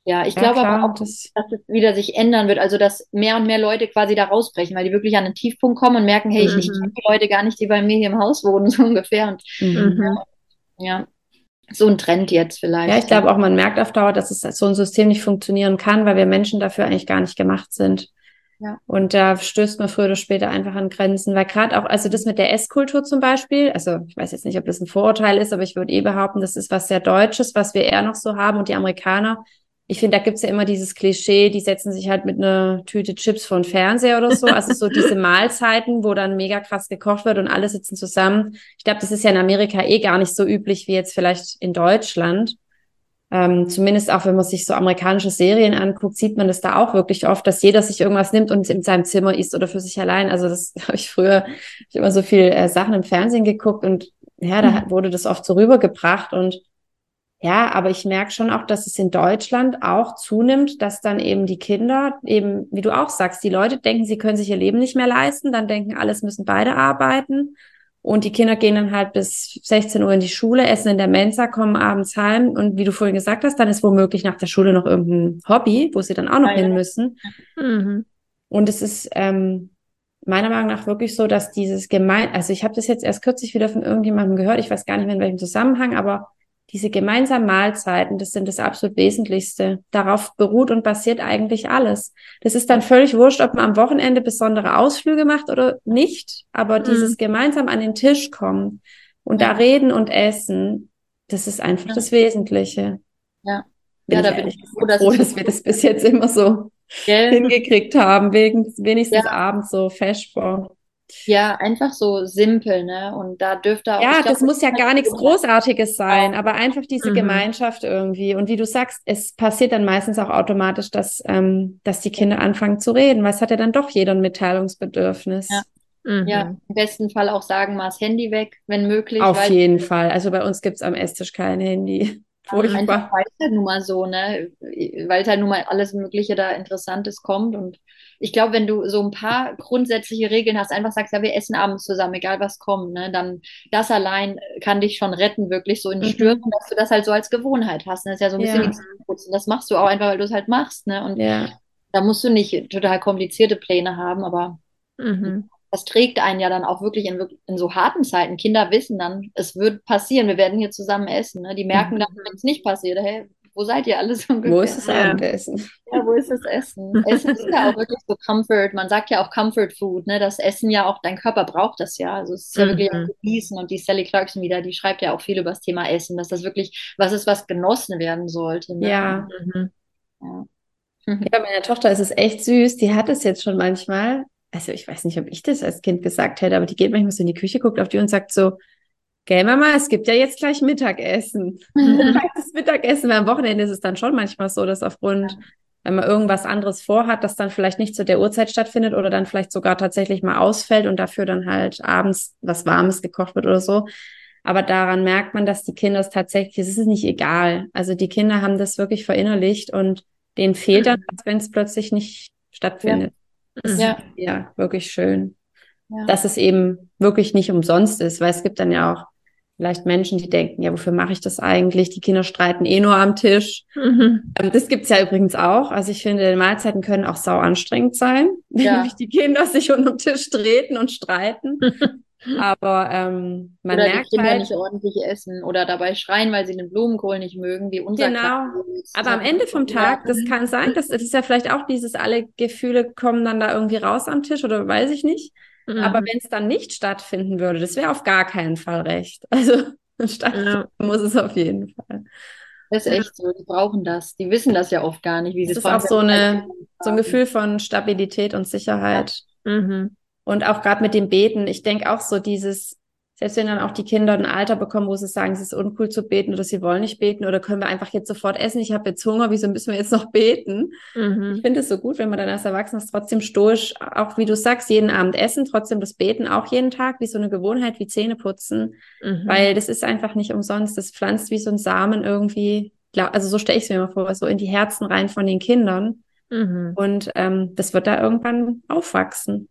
Ja, ich ja, glaube aber auch, das dass es wieder sich ändern wird. Also, dass mehr und mehr Leute quasi da rausbrechen, weil die wirklich an einen Tiefpunkt kommen und merken, hey, mhm. ich, ich kenne die Leute gar nicht, die bei mir hier im Haus wohnen, so ungefähr. Und mhm. ja, ja, so ein Trend jetzt vielleicht. Ja, ich glaube auch, man merkt auf Dauer, dass es so ein System nicht funktionieren kann, weil wir Menschen dafür eigentlich gar nicht gemacht sind. Ja. Und da stößt man früher oder später einfach an Grenzen, weil gerade auch, also das mit der Esskultur zum Beispiel, also ich weiß jetzt nicht, ob das ein Vorurteil ist, aber ich würde eh behaupten, das ist was sehr Deutsches, was wir eher noch so haben und die Amerikaner ich finde, da gibt's ja immer dieses Klischee, die setzen sich halt mit einer Tüte Chips vor den Fernseher oder so. Also so diese Mahlzeiten, wo dann mega krass gekocht wird und alle sitzen zusammen. Ich glaube, das ist ja in Amerika eh gar nicht so üblich wie jetzt vielleicht in Deutschland. Ähm, zumindest auch, wenn man sich so amerikanische Serien anguckt, sieht man das da auch wirklich oft, dass jeder sich irgendwas nimmt und in seinem Zimmer isst oder für sich allein. Also das habe ich früher ich immer so viel äh, Sachen im Fernsehen geguckt und ja, da mhm. wurde das oft so rübergebracht und ja, aber ich merke schon auch, dass es in Deutschland auch zunimmt, dass dann eben die Kinder eben, wie du auch sagst, die Leute denken, sie können sich ihr Leben nicht mehr leisten, dann denken, alles müssen beide arbeiten. Und die Kinder gehen dann halt bis 16 Uhr in die Schule, essen in der Mensa, kommen abends heim. Und wie du vorhin gesagt hast, dann ist womöglich nach der Schule noch irgendein Hobby, wo sie dann auch noch ja, hin müssen. Mhm. Und es ist ähm, meiner Meinung nach wirklich so, dass dieses gemein, also ich habe das jetzt erst kürzlich wieder von irgendjemandem gehört, ich weiß gar nicht mehr in welchem Zusammenhang, aber diese gemeinsamen Mahlzeiten, das sind das absolut Wesentlichste. Darauf beruht und basiert eigentlich alles. Das ist dann völlig wurscht, ob man am Wochenende besondere Ausflüge macht oder nicht, aber mhm. dieses gemeinsam an den Tisch kommen und da reden und essen, das ist einfach ja. das Wesentliche. Ja. Bin ja, da bin ich froh, dass, froh, dass wir das bis jetzt immer so Gell? hingekriegt haben, wegen, wenigstens ja. abends so fesch vor. Ja, einfach so simpel, ne? Und da dürfte auch. Ja, glaub, das muss ja gar nichts Großartiges sein, aber einfach diese mhm. Gemeinschaft irgendwie. Und wie du sagst, es passiert dann meistens auch automatisch, dass, ähm, dass die Kinder anfangen zu reden, weil es hat ja dann doch jeder ein Mitteilungsbedürfnis. Ja. Mhm. Ja, im besten Fall auch sagen, mal das Handy weg, wenn möglich. Auf jeden Fall. Also bei uns gibt es am Esstisch kein Handy. Furchtbar. Weil nun mal so, ne? Weil halt nun mal alles Mögliche da Interessantes kommt. Und ich glaube, wenn du so ein paar grundsätzliche Regeln hast, einfach sagst, ja, wir essen abends zusammen, egal was kommt, ne? Dann das allein kann dich schon retten, wirklich so in mhm. Stürzen, dass du das halt so als Gewohnheit hast. Ne? Das ist ja so ein bisschen ja. wie. Das machst du auch einfach, weil du es halt machst, ne? Und ja. da musst du nicht total komplizierte Pläne haben, aber mhm das trägt einen ja dann auch wirklich in, in, so harten Zeiten. Kinder wissen dann, es wird passieren, wir werden hier zusammen essen. Ne? Die merken dann, wenn es nicht passiert, hey, wo seid ihr alles ungefähr? Wo ist das Abendessen? Ja, wo ist das Essen? Essen ist ja auch wirklich so Comfort. Man sagt ja auch Comfort Food, ne? Das Essen ja auch, dein Körper braucht das ja. Also es ist ja mhm. wirklich auch genießen. Und die Sally Clarkson wieder, die schreibt ja auch viel über das Thema Essen, dass das wirklich was ist, was genossen werden sollte. Ne? Ja. Mhm. ja. Ja, meiner Tochter ist es echt süß. Die hat es jetzt schon manchmal also ich weiß nicht, ob ich das als Kind gesagt hätte, aber die geht manchmal so in die Küche, guckt auf die und sagt so, gell Mama, es gibt ja jetzt gleich Mittagessen. das Mittagessen, weil am Wochenende ist es dann schon manchmal so, dass aufgrund, wenn man irgendwas anderes vorhat, das dann vielleicht nicht zu der Uhrzeit stattfindet oder dann vielleicht sogar tatsächlich mal ausfällt und dafür dann halt abends was Warmes gekocht wird oder so. Aber daran merkt man, dass die Kinder es tatsächlich, es ist nicht egal. Also die Kinder haben das wirklich verinnerlicht und denen fehlt dann, mhm. wenn es plötzlich nicht stattfindet. Ja. Ist, ja. ja, wirklich schön. Ja. Dass es eben wirklich nicht umsonst ist, weil es gibt dann ja auch vielleicht Menschen, die denken, ja, wofür mache ich das eigentlich? Die Kinder streiten eh nur am Tisch. Mhm. Ähm, das gibt's ja übrigens auch. Also ich finde, Mahlzeiten können auch sau anstrengend sein, wenn ja. die Kinder sich unter den Tisch treten und streiten. Aber ähm, man oder merkt die Kinder halt, nicht ordentlich essen oder dabei schreien, weil sie den Blumenkohl nicht mögen, wie unser Genau. Aber am Ende vom Tag, das kann sein, das, das ist ja vielleicht auch dieses, alle Gefühle kommen dann da irgendwie raus am Tisch oder weiß ich nicht. Mhm. Aber wenn es dann nicht stattfinden würde, das wäre auf gar keinen Fall recht. Also stattfinden ja. muss es auf jeden Fall. Das ist echt so, die brauchen das. Die wissen das ja oft gar nicht, wie sie es Das ist auch so, eine, so ein Gefühl von Stabilität und Sicherheit. Ja. Mhm. Und auch gerade mit dem Beten, ich denke auch so dieses, selbst wenn dann auch die Kinder ein Alter bekommen, wo sie sagen, es ist uncool zu beten oder sie wollen nicht beten oder können wir einfach jetzt sofort essen, ich habe jetzt Hunger, wieso müssen wir jetzt noch beten? Mhm. Ich finde es so gut, wenn man dann als Erwachsener trotzdem stoisch, auch wie du sagst, jeden Abend essen, trotzdem das Beten auch jeden Tag, wie so eine Gewohnheit, wie Zähne putzen, mhm. weil das ist einfach nicht umsonst, das pflanzt wie so ein Samen irgendwie, also so stelle ich es mir immer vor, so in die Herzen rein von den Kindern. Mhm. Und ähm, das wird da irgendwann aufwachsen.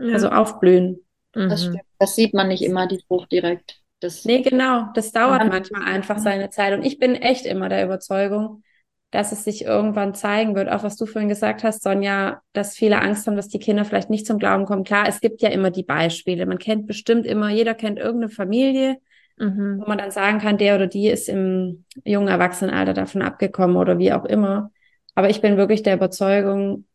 Ja. Also aufblühen. Das, mhm. das, sieht man nicht immer, die Frucht direkt. Das nee, genau. Das dauert manchmal einfach seine Zeit. Und ich bin echt immer der Überzeugung, dass es sich irgendwann zeigen wird. Auch was du vorhin gesagt hast, Sonja, dass viele Angst haben, dass die Kinder vielleicht nicht zum Glauben kommen. Klar, es gibt ja immer die Beispiele. Man kennt bestimmt immer, jeder kennt irgendeine Familie, mhm. wo man dann sagen kann, der oder die ist im jungen Erwachsenenalter davon abgekommen oder wie auch immer. Aber ich bin wirklich der Überzeugung,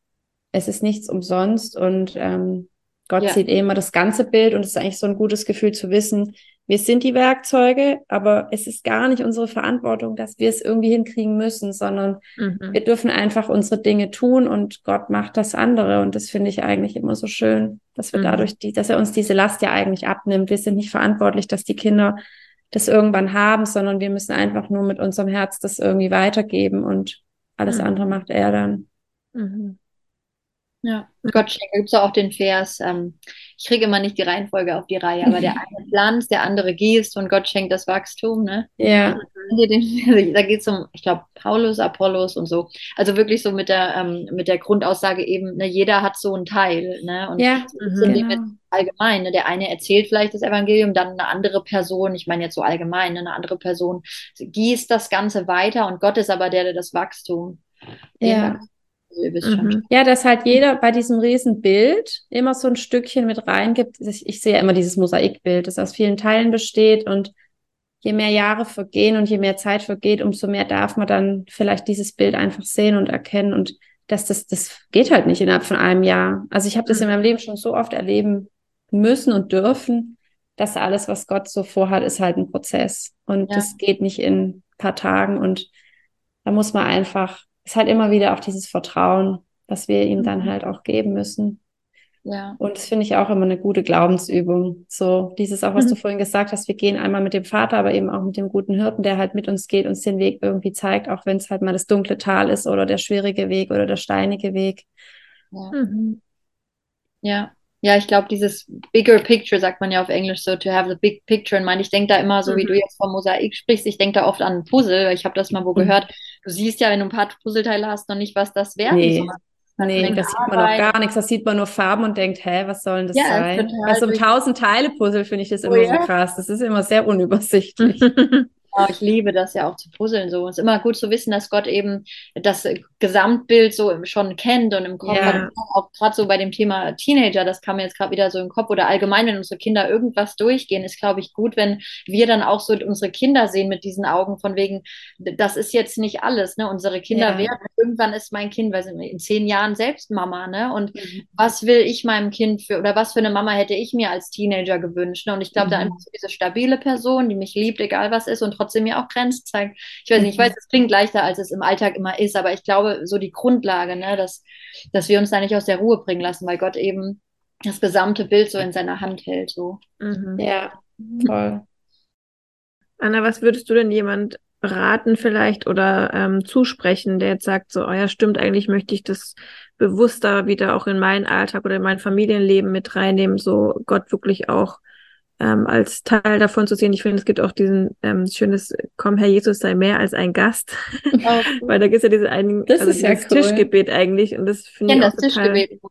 es ist nichts umsonst und ähm, Gott ja. sieht eh immer das ganze Bild und es ist eigentlich so ein gutes Gefühl zu wissen, wir sind die Werkzeuge, aber es ist gar nicht unsere Verantwortung, dass wir es irgendwie hinkriegen müssen, sondern mhm. wir dürfen einfach unsere Dinge tun und Gott macht das andere. Und das finde ich eigentlich immer so schön, dass wir mhm. dadurch die, dass er uns diese Last ja eigentlich abnimmt. Wir sind nicht verantwortlich, dass die Kinder das irgendwann haben, sondern wir müssen einfach nur mit unserem Herz das irgendwie weitergeben und alles mhm. andere macht er dann. Mhm. Ja, Gott schenke, gibt es auch den Vers, ähm, ich kriege immer nicht die Reihenfolge auf die Reihe, aber der eine pflanzt, der andere gießt und Gott schenkt das Wachstum, ne? Ja. Da geht es um, ich glaube, Paulus, Apollos und so. Also wirklich so mit der, ähm, mit der Grundaussage eben, ne, jeder hat so einen Teil, ne? Und ja, so genau. allgemein, ne? Der eine erzählt vielleicht das Evangelium, dann eine andere Person, ich meine jetzt so allgemein, ne? eine andere Person gießt das Ganze weiter und Gott ist aber der, der das Wachstum ja. Mhm. Ja, dass halt jeder bei diesem Riesenbild immer so ein Stückchen mit reingibt. Ich, ich sehe ja immer dieses Mosaikbild, das aus vielen Teilen besteht und je mehr Jahre vergehen und je mehr Zeit vergeht, umso mehr darf man dann vielleicht dieses Bild einfach sehen und erkennen und dass das, das geht halt nicht innerhalb von einem Jahr. Also ich habe das in meinem Leben schon so oft erleben müssen und dürfen, dass alles, was Gott so vorhat, ist halt ein Prozess. Und ja. das geht nicht in ein paar Tagen. Und da muss man einfach, ist halt immer wieder auch dieses Vertrauen, was wir ihm dann mhm. halt auch geben müssen. Ja. Und das finde ich auch immer eine gute Glaubensübung. So dieses auch, was mhm. du vorhin gesagt hast, wir gehen einmal mit dem Vater, aber eben auch mit dem guten Hirten, der halt mit uns geht, uns den Weg irgendwie zeigt, auch wenn es halt mal das dunkle Tal ist oder der schwierige Weg oder der steinige Weg. Ja. Mhm. Ja, ja, ich glaube, dieses bigger picture sagt man ja auf Englisch so, to have the big picture. Und meine, ich denke da immer, so mhm. wie du jetzt vom Mosaik sprichst, ich denke da oft an ein Puzzle. Ich habe das mal wo mhm. gehört. Du siehst ja, wenn du ein paar Puzzleteile hast, noch nicht, was das werden nee. soll. Nee, das sieht man noch gar nichts. Das sieht man nur Farben und denkt, hä, was soll denn das ja, sein? Bei so einem tausend Teile Puzzle finde ich das oh immer oh, ja? so krass. Das ist immer sehr unübersichtlich. Oh, ich liebe das ja auch zu puzzeln so. Es ist immer gut zu wissen, dass Gott eben das Gesamtbild so schon kennt und im Kopf ja. hat. Auch gerade so bei dem Thema Teenager, das kam mir jetzt gerade wieder so im Kopf oder allgemein, wenn unsere Kinder irgendwas durchgehen, ist, glaube ich, gut, wenn wir dann auch so unsere Kinder sehen mit diesen Augen von wegen, das ist jetzt nicht alles, ne? Unsere Kinder ja. werden, irgendwann ist mein Kind, weiß ich, in zehn Jahren selbst Mama, ne? Und mhm. was will ich meinem Kind für, oder was für eine Mama hätte ich mir als Teenager gewünscht? Ne? Und ich glaube, mhm. da einfach so diese stabile Person, die mich liebt, egal was ist und trotzdem trotzdem mir auch Grenzen zeigt. Ich weiß nicht, ich weiß, es klingt leichter, als es im Alltag immer ist, aber ich glaube, so die Grundlage, ne, dass, dass wir uns da nicht aus der Ruhe bringen lassen, weil Gott eben das gesamte Bild so in seiner Hand hält. So. Mhm. Ja, toll. Anna, was würdest du denn jemand raten vielleicht oder ähm, zusprechen, der jetzt sagt, so, oh ja, stimmt, eigentlich möchte ich das bewusster wieder auch in meinen Alltag oder in mein Familienleben mit reinnehmen, so Gott wirklich auch ähm, als Teil davon zu sehen. Ich finde, es gibt auch diesen ähm, schönes Komm, Herr Jesus, sei mehr als ein Gast. Oh. Weil da gibt es ja diese einigen, das also ist ja cool. Tischgebet eigentlich und das finde ich auch das total, Tischgebet.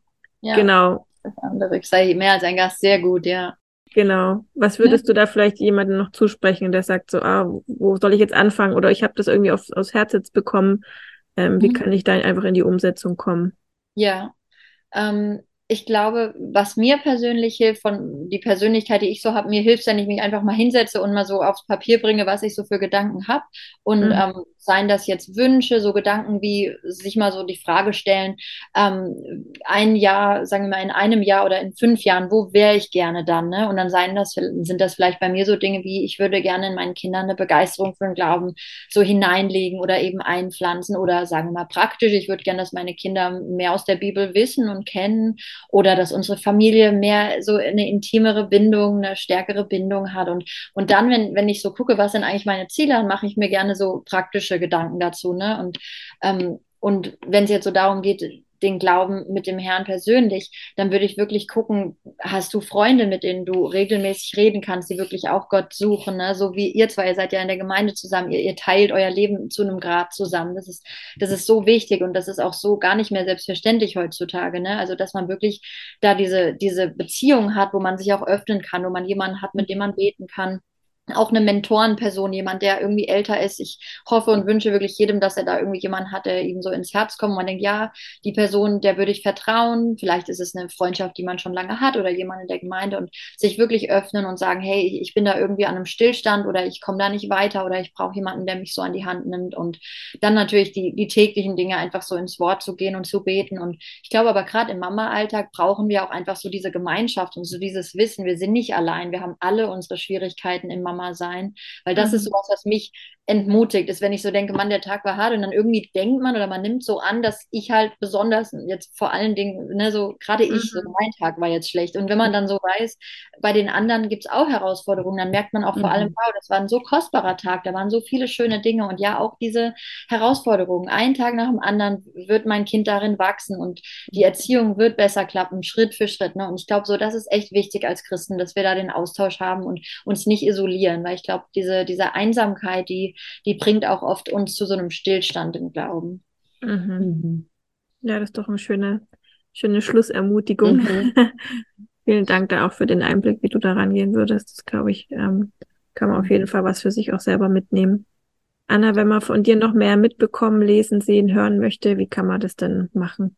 Ja. Genau. Das andere, ich sei mehr als ein Gast, sehr gut, ja. Genau. Was würdest ja. du da vielleicht jemandem noch zusprechen, der sagt so, ah, wo soll ich jetzt anfangen? Oder ich habe das irgendwie auf, aus Herz jetzt bekommen. Ähm, mhm. Wie kann ich da einfach in die Umsetzung kommen? Ja, ähm, ich glaube, was mir persönlich hilft, von die Persönlichkeit, die ich so habe, mir hilft, wenn ich mich einfach mal hinsetze und mal so aufs Papier bringe, was ich so für Gedanken habe. Und mhm. ähm, seien das jetzt Wünsche, so Gedanken wie sich mal so die Frage stellen, ähm, ein Jahr, sagen wir mal, in einem Jahr oder in fünf Jahren, wo wäre ich gerne dann? Ne? Und dann seien das, sind das vielleicht bei mir so Dinge wie, ich würde gerne in meinen Kindern eine Begeisterung für den Glauben so hineinlegen oder eben einpflanzen oder sagen wir mal praktisch, ich würde gerne, dass meine Kinder mehr aus der Bibel wissen und kennen oder dass unsere Familie mehr so eine intimere Bindung, eine stärkere Bindung hat. Und, und dann, wenn, wenn ich so gucke, was sind eigentlich meine Ziele, dann mache ich mir gerne so praktische Gedanken dazu. Ne? Und, ähm, und wenn es jetzt so darum geht, den Glauben mit dem Herrn persönlich, dann würde ich wirklich gucken, hast du Freunde, mit denen du regelmäßig reden kannst, die wirklich auch Gott suchen, ne? so wie ihr zwei, ihr seid ja in der Gemeinde zusammen, ihr, ihr teilt euer Leben zu einem Grad zusammen. Das ist, das ist so wichtig und das ist auch so gar nicht mehr selbstverständlich heutzutage. Ne? Also, dass man wirklich da diese, diese Beziehung hat, wo man sich auch öffnen kann, wo man jemanden hat, mit dem man beten kann auch eine Mentorenperson, jemand, der irgendwie älter ist. Ich hoffe und wünsche wirklich jedem, dass er da irgendwie jemanden hat, der ihm so ins Herz kommt. Und man denkt, ja, die Person, der würde ich vertrauen. Vielleicht ist es eine Freundschaft, die man schon lange hat oder jemand in der Gemeinde und sich wirklich öffnen und sagen, hey, ich bin da irgendwie an einem Stillstand oder ich komme da nicht weiter oder ich brauche jemanden, der mich so an die Hand nimmt. Und dann natürlich die, die täglichen Dinge einfach so ins Wort zu gehen und zu beten. Und ich glaube aber gerade im Mama-Alltag brauchen wir auch einfach so diese Gemeinschaft und so dieses Wissen. Wir sind nicht allein. Wir haben alle unsere Schwierigkeiten im Mama Mama sein. Weil das mhm. ist sowas, was mich entmutigt ist, wenn ich so denke, Mann, der Tag war hart und dann irgendwie denkt man oder man nimmt so an, dass ich halt besonders, jetzt vor allen Dingen, ne, so gerade ich, so mhm. mein Tag war jetzt schlecht. Und wenn man dann so weiß, bei den anderen gibt es auch Herausforderungen, dann merkt man auch mhm. vor allem, mhm. wow, das war ein so kostbarer Tag, da waren so viele schöne Dinge und ja, auch diese Herausforderungen. Ein Tag nach dem anderen wird mein Kind darin wachsen und die Erziehung wird besser klappen, Schritt für Schritt. Ne? Und ich glaube, so, das ist echt wichtig als Christen, dass wir da den Austausch haben und uns nicht isolieren, weil ich glaube, diese, diese Einsamkeit, die die, bringt auch oft uns zu so einem Stillstand im Glauben. Mhm. Mhm. Ja, das ist doch eine schöne, schöne Schlussermutigung. Mhm. Vielen Dank da auch für den Einblick, wie du da rangehen würdest. Das glaube ich, ähm, kann man auf jeden Fall was für sich auch selber mitnehmen. Anna, wenn man von dir noch mehr mitbekommen, lesen, sehen, hören möchte, wie kann man das denn machen?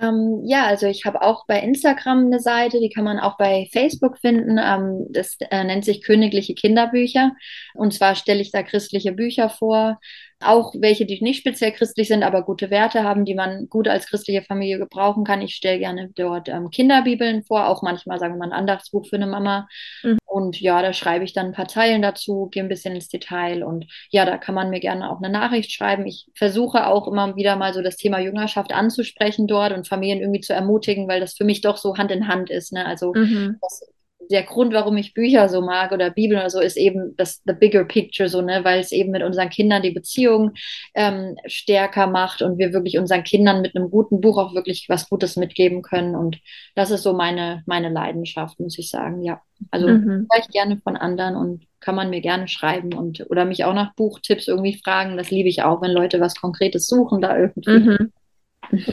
Ähm, ja, also ich habe auch bei Instagram eine Seite, die kann man auch bei Facebook finden. Ähm, das äh, nennt sich Königliche Kinderbücher. Und zwar stelle ich da christliche Bücher vor, auch welche, die nicht speziell christlich sind, aber gute Werte haben, die man gut als christliche Familie gebrauchen kann. Ich stelle gerne dort ähm, Kinderbibeln vor, auch manchmal sagen wir mal ein Andachtsbuch für eine Mama. Mhm. Und ja, da schreibe ich dann ein paar Zeilen dazu, gehe ein bisschen ins Detail und ja, da kann man mir gerne auch eine Nachricht schreiben. Ich versuche auch immer wieder mal so das Thema Jüngerschaft anzusprechen dort und Familien irgendwie zu ermutigen, weil das für mich doch so Hand in Hand ist. Ne? Also mhm. das der Grund, warum ich Bücher so mag oder Bibel oder so, ist eben das the bigger picture so, ne, weil es eben mit unseren Kindern die Beziehung ähm, stärker macht und wir wirklich unseren Kindern mit einem guten Buch auch wirklich was Gutes mitgeben können. Und das ist so meine, meine Leidenschaft, muss ich sagen, ja. Also mhm. ich gerne von anderen und kann man mir gerne schreiben und oder mich auch nach Buchtipps irgendwie fragen. Das liebe ich auch, wenn Leute was Konkretes suchen da irgendwie. Mhm.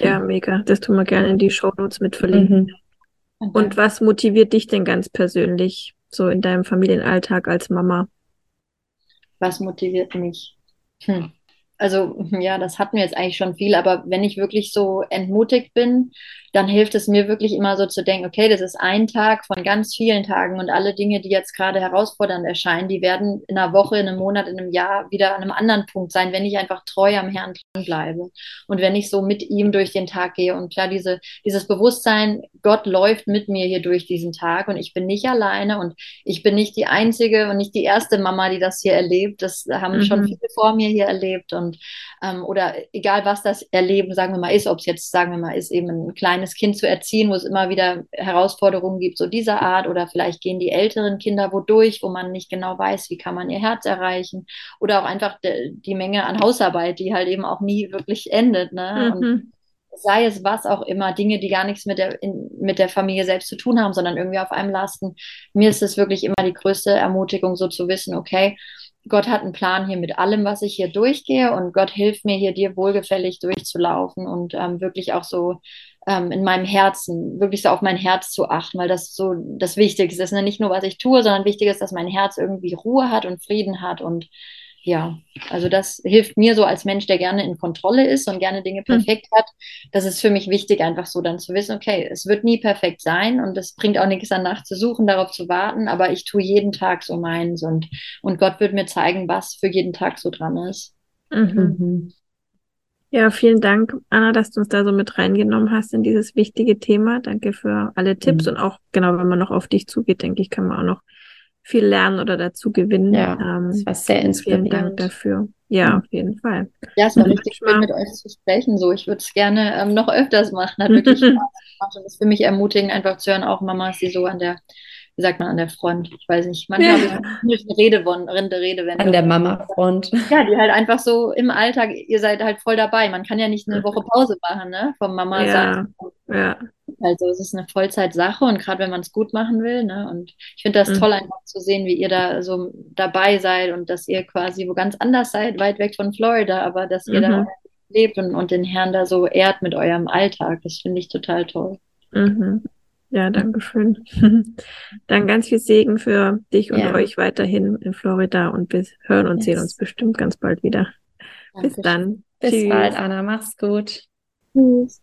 Ja, mega. Das tun wir gerne in die Show Notes mit verlinken. Mhm. Und was motiviert dich denn ganz persönlich so in deinem Familienalltag als Mama? Was motiviert mich? Hm also ja, das hatten wir jetzt eigentlich schon viel, aber wenn ich wirklich so entmutigt bin, dann hilft es mir wirklich immer so zu denken, okay, das ist ein Tag von ganz vielen Tagen und alle Dinge, die jetzt gerade herausfordernd erscheinen, die werden in einer Woche, in einem Monat, in einem Jahr wieder an einem anderen Punkt sein, wenn ich einfach treu am Herrn bleibe und wenn ich so mit ihm durch den Tag gehe und klar, diese, dieses Bewusstsein, Gott läuft mit mir hier durch diesen Tag und ich bin nicht alleine und ich bin nicht die einzige und nicht die erste Mama, die das hier erlebt. Das haben mhm. schon viele vor mir hier erlebt und und ähm, oder egal was das Erleben, sagen wir mal, ist, ob es jetzt, sagen wir mal, ist, eben ein kleines Kind zu erziehen, wo es immer wieder Herausforderungen gibt, so dieser Art, oder vielleicht gehen die älteren Kinder wodurch, wo man nicht genau weiß, wie kann man ihr Herz erreichen, oder auch einfach de, die Menge an Hausarbeit, die halt eben auch nie wirklich endet. Ne? Mhm. Und sei es was auch immer, Dinge, die gar nichts mit der, in, mit der Familie selbst zu tun haben, sondern irgendwie auf einem lasten. Mir ist es wirklich immer die größte Ermutigung, so zu wissen, okay, Gott hat einen Plan hier mit allem, was ich hier durchgehe und Gott hilft mir hier dir wohlgefällig durchzulaufen und ähm, wirklich auch so ähm, in meinem Herzen, wirklich so auf mein Herz zu achten, weil das so das Wichtigste ist. Ne? Nicht nur, was ich tue, sondern wichtig ist, dass mein Herz irgendwie Ruhe hat und Frieden hat und ja, also das hilft mir so als Mensch, der gerne in Kontrolle ist und gerne Dinge hm. perfekt mhm. hat. Das ist für mich wichtig, einfach so dann zu wissen, okay, es wird nie perfekt sein und es bringt auch nichts danach zu suchen, darauf zu warten, aber ich tue jeden Tag so meins und, und Gott wird mir zeigen, was für jeden Tag so dran ist. Mhm. Mhm. Ja, vielen Dank, Anna, dass du uns da so mit reingenommen hast in dieses wichtige Thema. Danke für alle Tipps mhm. und auch, genau, wenn man noch auf dich zugeht, denke ich, kann man auch noch viel lernen oder dazu gewinnen. Ja, ähm, das war sehr inspirierend. Vielen Dank dafür. Ja, auf jeden Fall. Ja, es war richtig schön, mit euch zu sprechen. So, ich würde es gerne ähm, noch öfters machen. Hat wirklich Spaß gemacht und ist für mich ermutigend, einfach zu hören, auch Mamas, die so an der wie sagt man, an der Front. Ich weiß nicht, manchmal ja. habe ich eine Rede, Redewendung. An der Mama-Front. Ja, die halt einfach so im Alltag, ihr seid halt voll dabei. Man kann ja nicht eine Woche Pause machen, ne, vom Mama ja. sein. Ja. Also es ist eine Vollzeitsache und gerade wenn man es gut machen will, ne, und ich finde das mhm. toll, einfach zu sehen, wie ihr da so dabei seid und dass ihr quasi wo ganz anders seid, weit weg von Florida, aber dass ihr mhm. da lebt und, und den Herrn da so ehrt mit eurem Alltag. Das finde ich total toll. Mhm. Ja, danke schön. Dann ganz viel Segen für dich und ja. euch weiterhin in Florida und wir hören und yes. sehen uns bestimmt ganz bald wieder. Dankeschön. Bis dann. Bis Tschüss. bald, Anna. Mach's gut. Tschüss.